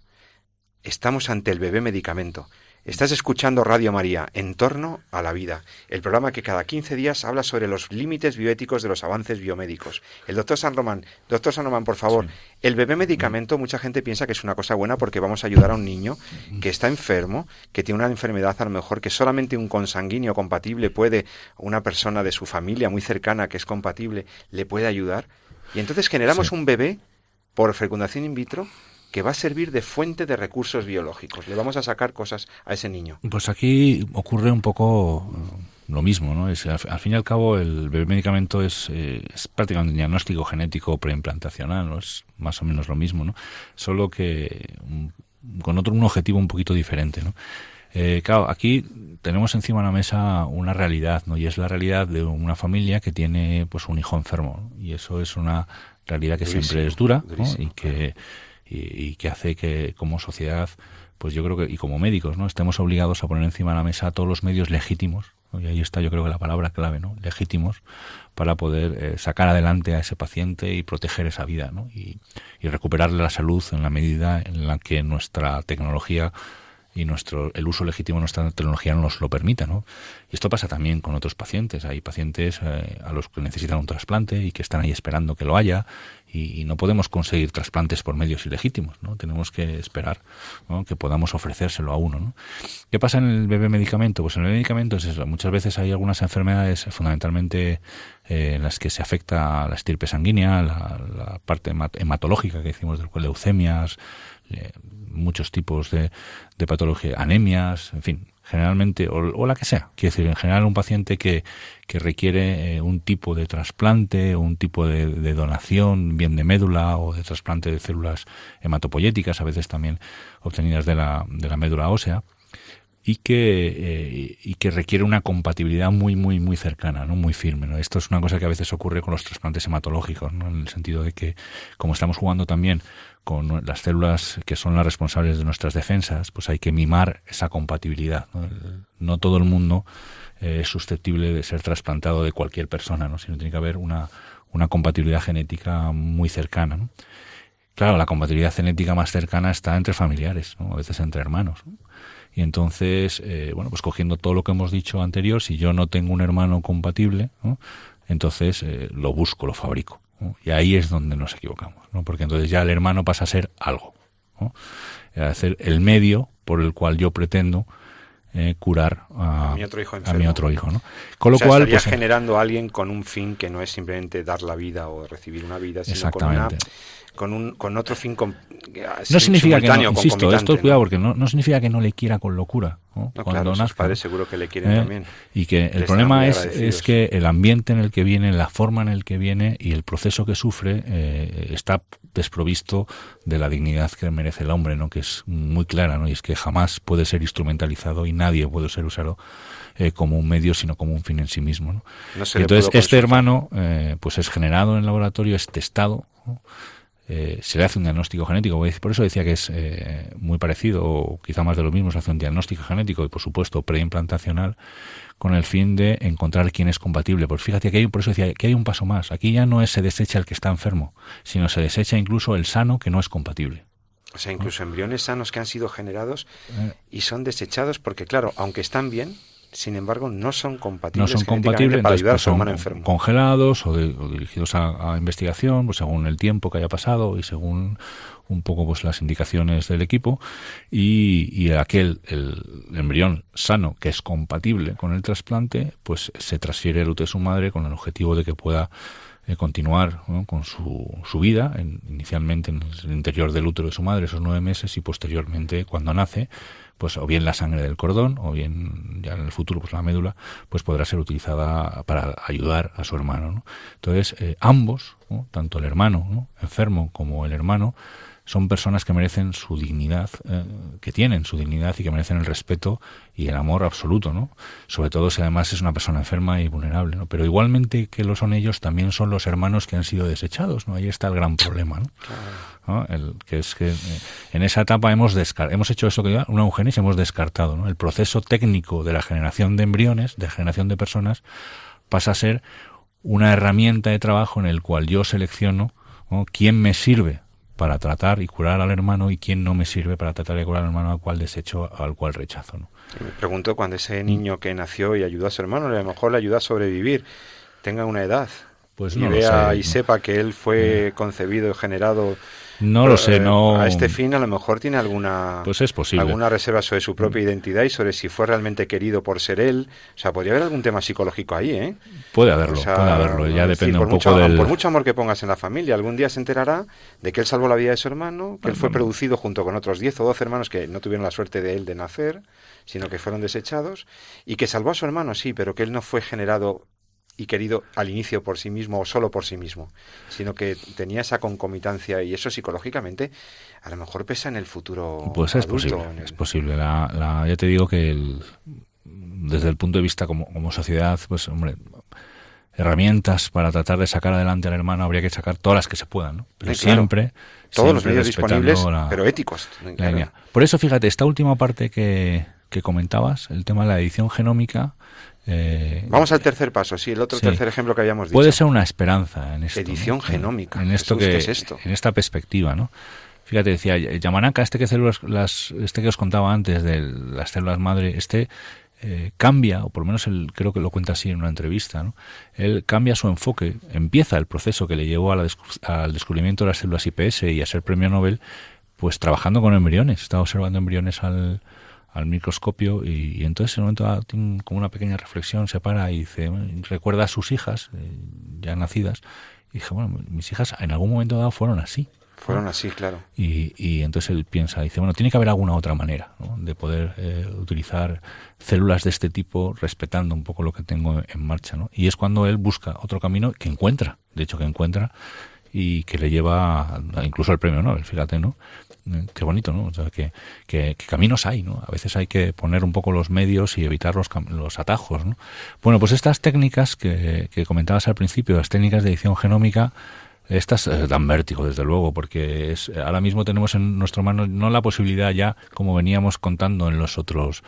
Estamos ante el bebé medicamento. Estás escuchando Radio María, En torno a la vida, el programa que cada 15 días habla sobre los límites bioéticos de los avances biomédicos. El doctor San Román, doctor San Román, por favor, el bebé medicamento, mucha gente piensa que es una cosa buena porque vamos a ayudar a un niño que está enfermo, que tiene una enfermedad a lo mejor que solamente un consanguíneo compatible puede, una persona de su familia muy cercana que es compatible, le puede ayudar. Y entonces generamos un bebé por fecundación in vitro que va a servir de fuente de recursos biológicos. Le vamos a sacar cosas a ese niño. Pues aquí ocurre un poco eh, lo mismo, ¿no? Es, al, fin y al cabo, el bebé medicamento es, eh, es prácticamente un diagnóstico genético preimplantacional, ¿no? Es más o menos lo mismo, ¿no? Solo que mm, con otro un objetivo un poquito diferente, ¿no? Eh, claro, aquí tenemos encima de la mesa una realidad, ¿no? Y es la realidad de una familia que tiene, pues, un hijo enfermo, y eso es una realidad que siempre es dura, ¿no? Y que y, que hace que como sociedad pues yo creo que y como médicos no estemos obligados a poner encima de la mesa todos los medios legítimos y ahí está yo creo que la palabra clave no legítimos para poder eh, sacar adelante a ese paciente y proteger esa vida ¿no? y, y recuperarle la salud en la medida en la que nuestra tecnología y nuestro el uso legítimo de nuestra tecnología nos lo permita, ¿no? Y esto pasa también con otros pacientes. Hay pacientes eh, a los que necesitan un trasplante y que están ahí esperando que lo haya y, no podemos conseguir trasplantes por medios ilegítimos, ¿no? Tenemos que esperar que podamos ofrecérselo a uno, ¿no? ¿Qué pasa en el bebé medicamento? Pues en el bebé medicamento es eso. Muchas veces hay algunas enfermedades fundamentalmente eh, en las que se afecta la estirpe sanguínea, la, parte hematológica que decimos del leucemias, eh, muchos tipos de, de patología, anemias, en fin, generalmente, o, la que sea. Quiere decir, en general un paciente que, que requiere eh, un tipo de trasplante o un tipo de, donación, bien de médula o de trasplante de células hematopoyéticas, a veces también obtenidas de la, de la médula ósea, y que, eh, y que requiere una compatibilidad muy, muy, muy cercana, ¿no? muy firme. ¿no? Esto es una cosa que a veces ocurre con los trasplantes hematológicos, ¿no? en el sentido de que, como estamos jugando también con las células que son las responsables de nuestras defensas, pues hay que mimar esa compatibilidad. No, todo el mundo eh, es susceptible de ser trasplantado de cualquier persona, ¿no? sino tiene que haber una, una compatibilidad genética muy cercana. ¿no? Claro, la compatibilidad genética más cercana está entre familiares, ¿no? a veces entre hermanos. Y entonces, eh, bueno, pues cogiendo todo lo que hemos dicho anterior, si yo no tengo un hermano compatible, entonces eh, lo busco, lo fabrico. Y ahí es donde nos equivocamos, ¿no? porque entonces ya el hermano pasa a ser algo, ¿no? a ser el medio por el cual yo pretendo eh, curar a, mi otro hijo, a mi otro hijo ¿no? Con lo cual, estaría pues, generando a alguien con un fin que no es simplemente dar la vida o recibir una vida, sino con una con, un, con otro fin no significa que no, insisto, esto cuidado porque no, no significa que no le quiera con locura cuando claro, padres seguro que le quieren ¿eh? también. Y que el problema es, es que el ambiente en el que viene la forma en el que viene y el proceso que sufre eh, está desprovisto de la dignidad que merece el hombre no que es muy clara no y es que jamás puede ser instrumentalizado y nadie puede ser usado eh, como un medio sino como un fin en sí mismo ¿no? entonces este hermano pues es generado en el laboratorio es testado eh, se le hace un diagnóstico genético. Por eso decía que es eh, muy parecido, o quizá más de lo mismo, se hace un diagnóstico genético y, por supuesto, preimplantacional, con el fin de encontrar quién es compatible. Pues fíjate que hay, por eso decía que hay un paso más. Aquí ya no es se desecha el que está enfermo, sino se desecha incluso el sano que no es compatible. O sea, incluso embriones sanos que han sido generados eh. y son desechados porque, claro, aunque están bien, sin embargo, no son compatibles, no son compatibles para ayudar a pues, su hermano enfermo. Congelados o, dirigidos a, investigación, pues según el tiempo que haya pasado y según un poco pues las indicaciones del equipo y, y aquel el embrión sano que es compatible con el trasplante, pues se transfiere al útero de su madre con el objetivo de que pueda eh, continuar con su, su vida, inicialmente en el interior del útero de su madre esos nueve meses y posteriormente cuando nace pues o bien la sangre del cordón o bien ya en el futuro pues la médula pues podrá ser utilizada para ayudar a su hermano entonces eh, ambos tanto el hermano enfermo como el hermano son personas que merecen su dignidad, eh, que tienen su dignidad y que merecen el respeto y el amor absoluto, ¿no? Sobre todo si además es una persona enferma y vulnerable, ¿no? Pero igualmente que lo son ellos, también son los hermanos que han sido desechados, ¿no? Ahí está el gran problema, ¿no? El, que es que eh, en esa etapa hemos hemos hecho eso que una eugenesia hemos descartado, ¿no? El proceso técnico de la generación de embriones, de generación de personas, pasa a ser una herramienta de trabajo en el cual yo selecciono quién me sirve para tratar y curar al hermano y quién no me sirve para tratar y curar al hermano al cual desecho, al cual rechazo. ¿no? Me pregunto cuando ese niño que nació y ayudó a su hermano, a lo mejor le ayuda a sobrevivir, tenga una edad pues y vea y sepa que él fue concebido y generado no lo sé, no. A este fin a lo mejor tiene alguna pues es posible. alguna reserva sobre su propia identidad y sobre si fue realmente querido por ser él. O sea, podría haber algún tema psicológico ahí, ¿eh? Puede haberlo, puede haberlo. Ya depende un poco del... Por mucho amor que pongas en la familia, algún día se enterará de que él salvó la vida de su hermano, que él fue producido junto con otros 10 o 12 hermanos que no tuvieron la suerte de él de nacer, sino que fueron desechados, y que salvó a su hermano, sí, pero que él no fue generado y querido al inicio por sí mismo o solo por sí mismo, sino que tenía esa concomitancia y eso psicológicamente a lo mejor pesa en el futuro. Pues es posible, es posible. La, ya te digo que desde el punto de vista como, como sociedad, pues hombre, herramientas para tratar de sacar adelante al hermano habría que sacar todas las que se puedan, ¿no? Pero siempre todos los medios disponibles, pero éticos. Por eso, fíjate, esta última parte que, que comentabas, el tema de la edición genómica, eh, Vamos al tercer paso, sí, el otro tercer ejemplo que habíamos dicho. Puede ser una esperanza en esto. Edición genómica. En esto que, es esto? En esta perspectiva, ¿no? Fíjate, decía Yamanaka, este que, células, las, este que os contaba antes de las células madre, este eh, cambia, o por lo menos él creo que lo cuenta así en una entrevista, ¿no? él cambia su enfoque, empieza el proceso que le llevó al descubrimiento de las células IPS y a ser premio Nobel, pues trabajando con embriones, está observando embriones al, al microscopio y, entonces en un momento tiene como una pequeña reflexión, se para y dice, recuerda a sus hijas eh, ya nacidas y dije, bueno, mis hijas en algún momento dado fueron así. Fueron así, claro. Y, y, entonces él piensa, dice, bueno, tiene que haber alguna otra manera de poder eh, utilizar células de este tipo respetando un poco lo que tengo en marcha. ¿no? Y es cuando él busca otro camino que encuentra, de hecho que encuentra, y que le lleva incluso al premio Nobel, fíjate, ¿no? Eh, qué bonito, ¿no? O sea, que, caminos hay, ¿no? A veces hay que poner un poco los medios y evitar los, atajos, ¿no? Bueno, pues estas técnicas que, comentabas al principio, las técnicas de edición genómica, estas eh, dan vértigo, desde luego, porque es, ahora mismo tenemos en nuestro mano no la posibilidad ya, como veníamos contando en los otros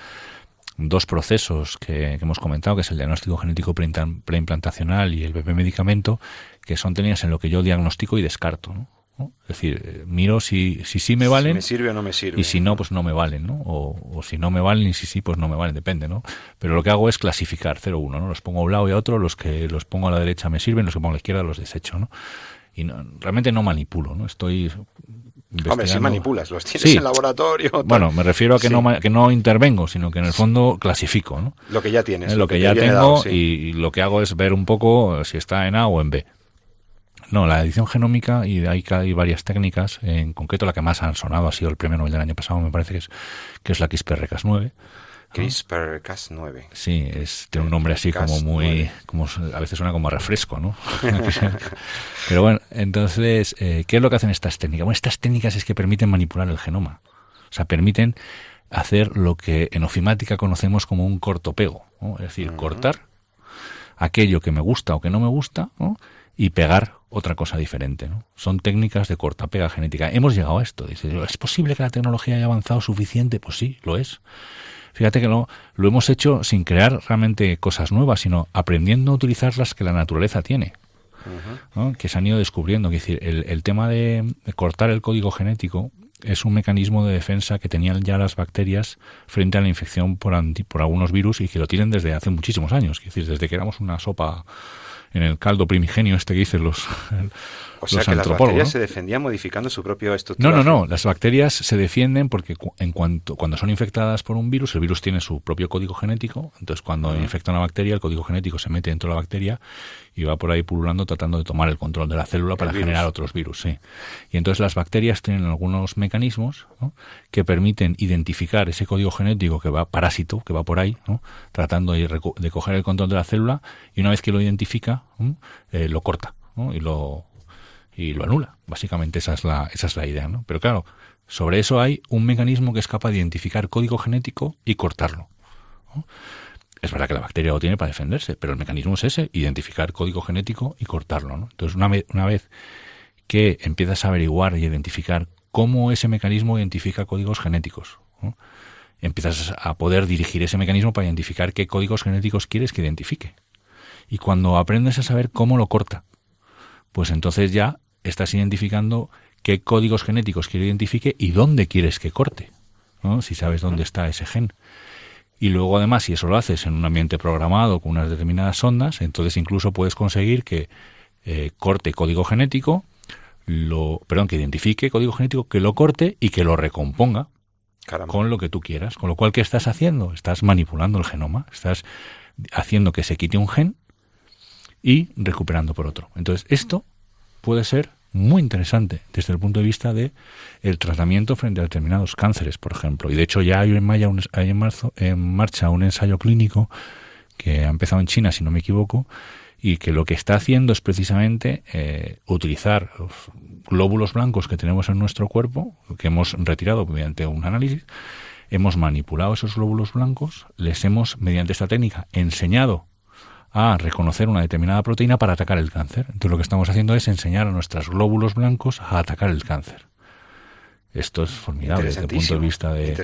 dos procesos que, hemos comentado, que es el diagnóstico genético preimplantacional y el BP medicamento, que son técnicas en lo que yo diagnostico y descarto. ¿no? Es decir, eh, miro si, si sí me valen. Si me sirve o no me sirve. Y si no, pues no me valen, ¿no? O, si no me valen y si sí, pues no me valen, depende, ¿no? Pero lo que hago es clasificar 0-1, ¿no? Los pongo a un lado y a otro, los que los pongo a la derecha me sirven, los que pongo a la izquierda los desecho, ¿no? Y realmente no manipulo, ¿no? Estoy Hombre, si manipulas, los tienes en laboratorio. Bueno, me refiero a que, no, que no intervengo, sino que en el fondo clasifico, ¿no? Lo que ya tienes. lo, que, ya tengo y, lo que hago es ver un poco si está en A o en B. No, la edición genómica, y hay, hay varias técnicas, en concreto la que más han sonado ha sido el premio Nobel del año pasado, me parece que es, que es la CRISPR-Cas9. CRISPR-Cas9. Sí, es, tiene un nombre así como muy, como a veces suena como a refresco, ¿no? (laughs) Pero bueno, entonces, eh, ¿qué es lo que hacen estas técnicas? Bueno, estas técnicas es que permiten manipular el genoma. O sea, permiten hacer lo que en ofimática conocemos como un cortopego, ¿no? Es decir, cortar aquello que me gusta o que no me gusta, ¿no? y pegar otra cosa diferente. ¿no? Son técnicas de corta pega genética. Hemos llegado a esto. Dice, ¿es posible que la tecnología haya avanzado suficiente? Pues sí, lo es. Fíjate que lo, lo hemos hecho sin crear realmente cosas nuevas, sino aprendiendo a utilizar las que la naturaleza tiene. que se han ido descubriendo. Es decir, el, el tema de, cortar el código genético es un mecanismo de defensa que tenían ya las bacterias frente a la infección por, por algunos virus y que lo tienen desde hace muchísimos años, es decir, desde que éramos una sopa en el caldo primigenio este que dicen los, o sea que las bacterias se defendían modificando su propio estructura. No, no, no. Las bacterias se defienden porque en cuanto cuando son infectadas por un virus, el virus tiene su propio código genético. Entonces, cuando infecta una bacteria, el código genético se mete dentro de la bacteria y va por ahí pululando tratando de tomar el control de la célula para generar otros virus. Sí. Y entonces las bacterias tienen algunos mecanismos que permiten identificar ese código genético que va parásito, que va por ahí, tratando de, de, coger el control de la célula y una vez que lo identifica, eh, lo corta y lo y lo anula. Básicamente esa es la, esa es la idea, ¿no? Pero claro, sobre eso hay un mecanismo que es capaz de identificar código genético y cortarlo. Es verdad que la bacteria lo tiene para defenderse, pero el mecanismo es ese, identificar código genético y cortarlo. ¿no? Entonces, una, una vez que empiezas a averiguar y identificar cómo ese mecanismo identifica códigos genéticos, empiezas a poder dirigir ese mecanismo para identificar qué códigos genéticos quieres que identifique. Y cuando aprendes a saber cómo lo corta, pues entonces ya estás identificando qué códigos genéticos quiere identifique y dónde quieres que corte, ¿no? si sabes dónde está ese gen. Y luego además, si eso lo haces en un ambiente programado con unas determinadas ondas, entonces incluso puedes conseguir que eh, corte código genético, lo, perdón, que identifique código genético, que lo corte y que lo recomponga con lo que tú quieras. Con lo cual, ¿qué estás haciendo? Estás manipulando el genoma, estás haciendo que se quite un gen y recuperando por otro. Entonces, esto puede ser muy interesante desde el punto de vista de el tratamiento frente a determinados cánceres, por ejemplo. Y de hecho ya hay en, Maya hay en, marzo, en marcha un ensayo clínico que ha empezado en China, si no me equivoco, y que lo que está haciendo es precisamente eh, utilizar los glóbulos blancos que tenemos en nuestro cuerpo, que hemos retirado mediante un análisis, hemos manipulado esos glóbulos blancos, les hemos, mediante esta técnica, enseñado a reconocer una determinada proteína para atacar el cáncer. Entonces lo que estamos haciendo es enseñar a nuestros glóbulos blancos a atacar el cáncer. Esto es formidable desde el punto de vista de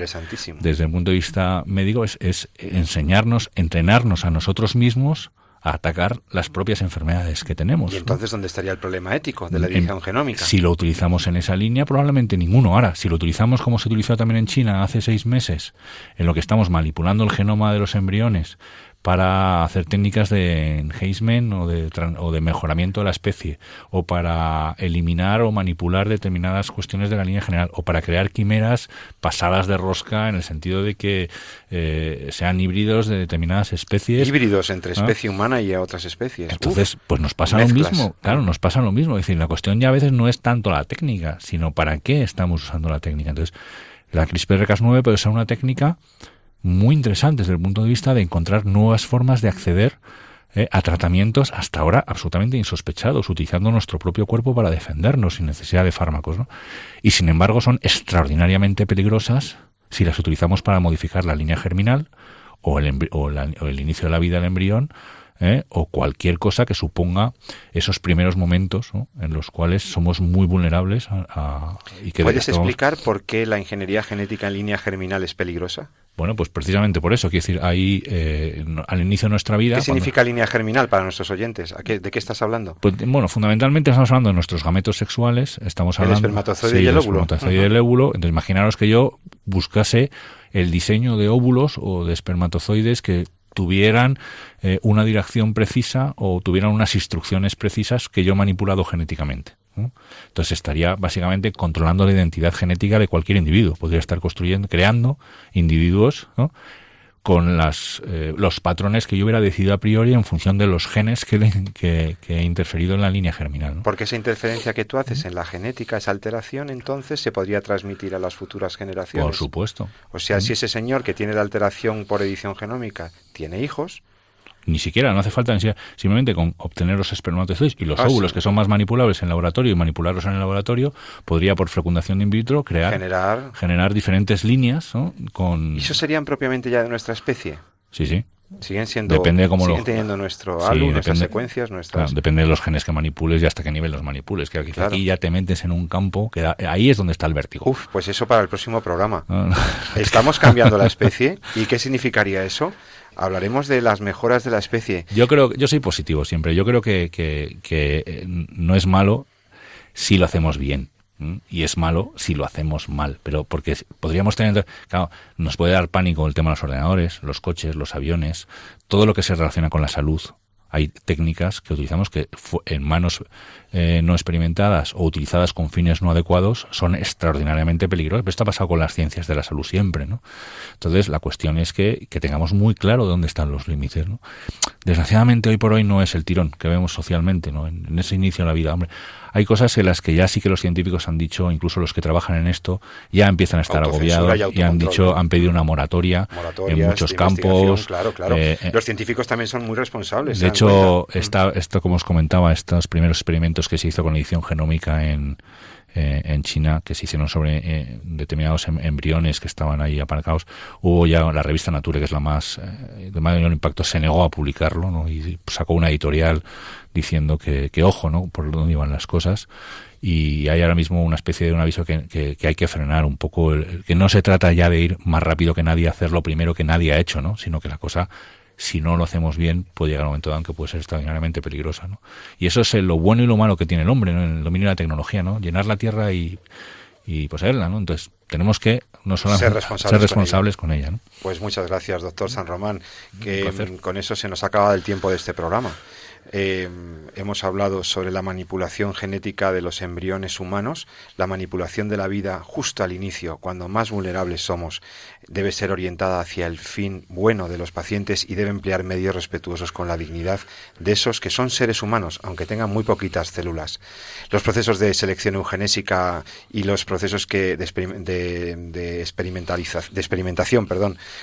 desde el punto de vista médico es, es enseñarnos, entrenarnos a nosotros mismos a atacar las propias enfermedades que tenemos. ¿Y entonces dónde estaría el problema ético de la edición genómica? Si lo utilizamos en esa línea, probablemente ninguno. Ahora, si lo utilizamos como se utilizó también en China hace seis meses, en lo que estamos manipulando el genoma de los embriones para hacer técnicas de enhancement o de, o de mejoramiento de la especie, o para eliminar o manipular determinadas cuestiones de la línea general, o para crear quimeras pasadas de rosca en el sentido de que eh, sean híbridos de determinadas especies. Híbridos entre especie humana y otras especies. Entonces, pues nos pasa lo mismo. Claro, nos pasa lo mismo. Es decir, la cuestión ya a veces no es tanto la técnica, sino para qué estamos usando la técnica. Entonces, la CRISPR-Cas9 puede ser una técnica muy interesante desde el punto de vista de encontrar nuevas formas de acceder eh, a tratamientos hasta ahora absolutamente insospechados, utilizando nuestro propio cuerpo para defendernos sin necesidad de fármacos. ¿no? Y sin embargo son extraordinariamente peligrosas si las utilizamos para modificar la línea germinal o el, o el inicio de la vida del embrión ¿eh? o cualquier cosa que suponga esos primeros momentos en los cuales somos muy vulnerables a, y que ¿Puedes explicar por qué la ingeniería genética en línea germinal es peligrosa? Bueno, pues precisamente por eso, quiero decir, ahí eh, al inicio de nuestra vida... ¿Qué significa línea germinal para nuestros oyentes? ¿De qué estás hablando? Pues, bueno, fundamentalmente estamos hablando de nuestros gametos sexuales, estamos hablando... El espermatozoide y el óvulo. El espermatozoide y el óvulo, entonces imaginaros que yo buscase el diseño de óvulos o de espermatozoides que tuvieran eh, una dirección precisa o tuvieran unas instrucciones precisas que yo he manipulado genéticamente. Entonces estaría básicamente controlando la identidad genética de cualquier individuo. Podría estar construyendo, creando individuos con las, eh, los patrones que yo hubiera decidido a priori en función de los genes que, (laughs) he interferido en la línea germinal. Porque esa interferencia que tú haces en la genética, esa alteración, entonces se podría transmitir a las futuras generaciones. Por supuesto. O sea, si ese señor que tiene la alteración por edición genómica tiene hijos, ni siquiera, no hace falta ni siquiera, simplemente con obtener los espermatozoides y los ah, óvulos que son más manipulables en laboratorio y manipularlos en el laboratorio, podría por fecundación in vitro crear, generar, generar diferentes líneas con... ¿Y eso serían propiamente ya de nuestra especie? Sí, sí. Siguen siendo depende de cómo siguen teniendo nuestro álbum, nuestras secuencias, nuestras... depende de los genes que manipules y hasta qué nivel los manipules. Que aquí, ya te metes en un campo que ahí es donde está el vértigo. Uf, pues eso para el próximo programa. Estamos cambiando la especie y ¿qué significaría eso? Hablaremos de las mejoras de la especie. Yo creo, yo soy positivo siempre. Yo creo que, que, que eh, no es malo si lo hacemos bien. y es malo si lo hacemos mal, pero porque podríamos tener, claro, nos puede dar pánico el tema de los ordenadores, los coches, los aviones, todo lo que se relaciona con la salud, hay técnicas que utilizamos que en manos eh, no experimentadas o utilizadas con fines no adecuados son extraordinariamente peligrosas. Pero esto ha pasado con las ciencias de la salud siempre, ¿no? Entonces, la cuestión es que, que tengamos muy claro dónde están los límites, ¿no? Desgraciadamente, hoy por hoy no es el tirón que vemos socialmente, ¿no? En, ese inicio de la vida, hombre. Hay cosas en las que ya sí que los científicos han dicho, incluso los que trabajan en esto, ya empiezan a estar agobiados y, han dicho, han pedido una moratoria en muchos campos. Claro, claro. Eh, eh, los científicos también son muy responsables. De hecho, está, esto, como os comentaba, estos primeros experimentos que se hizo con edición genómica en, eh, en China que se hicieron sobre eh, determinados em, embriones que estaban ahí aparcados. Hubo ya la revista Nature, que es la más eh, de mayor impacto, se negó a publicarlo ¿no? y sacó una editorial diciendo que, que, ojo, ¿no? Por dónde iban las cosas. Y hay ahora mismo una especie de un aviso que, que, hay que frenar un poco, que no se trata ya de ir más rápido que nadie, hacer lo primero que nadie ha hecho, ¿no? Sino que la cosa si no lo hacemos bien, puede llegar un momento dado que puede ser extraordinariamente peligrosa. ¿no? Y eso es lo bueno y lo malo que tiene el hombre en el dominio de la tecnología, ¿no? llenar la tierra y, y poseerla. ¿no? Entonces, tenemos que no solo ser responsables, con, ella. ¿no? Pues muchas gracias, doctor San Román, que con eso se nos acaba el tiempo de este programa. Eh, hemos hablado sobre la manipulación genética de los embriones humanos, la manipulación de la vida justo al inicio, cuando más vulnerables somos, debe ser orientada hacia el fin bueno de los pacientes y debe emplear medios respetuosos con la dignidad de esos que son seres humanos, aunque tengan muy poquitas células. Los procesos de selección eugenésica y los procesos que de, experimentación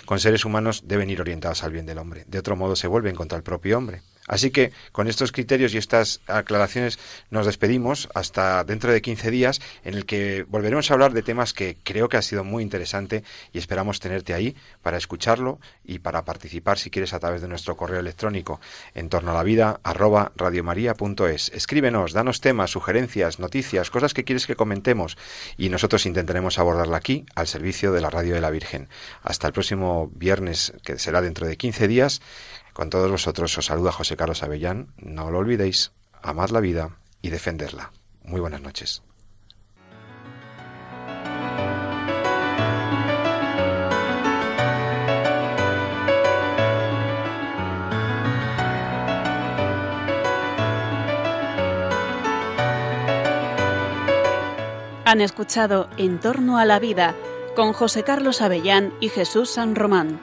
con seres humanos deben ir orientados al bien del hombre. De otro modo se vuelven contra el propio hombre. Así que con estos criterios y estas aclaraciones nos despedimos hasta dentro de 15 días en el que volveremos a hablar de temas que creo que ha sido muy interesante y esperamos tenerte ahí para escucharlo y para participar si quieres a través de nuestro correo electrónico en torno a la vida arroba radiomaria.es. Escríbenos, danos temas, sugerencias, noticias, cosas que quieres que comentemos y nosotros intentaremos abordarla aquí al servicio de la Radio de la Virgen. Hasta el próximo viernes que será dentro de 15 días. Con todos vosotros os saluda José Carlos Avellán. No lo olvidéis, amad la vida y defenderla. Muy buenas noches. Han escuchado En torno a la vida con José Carlos Avellán y Jesús San Román.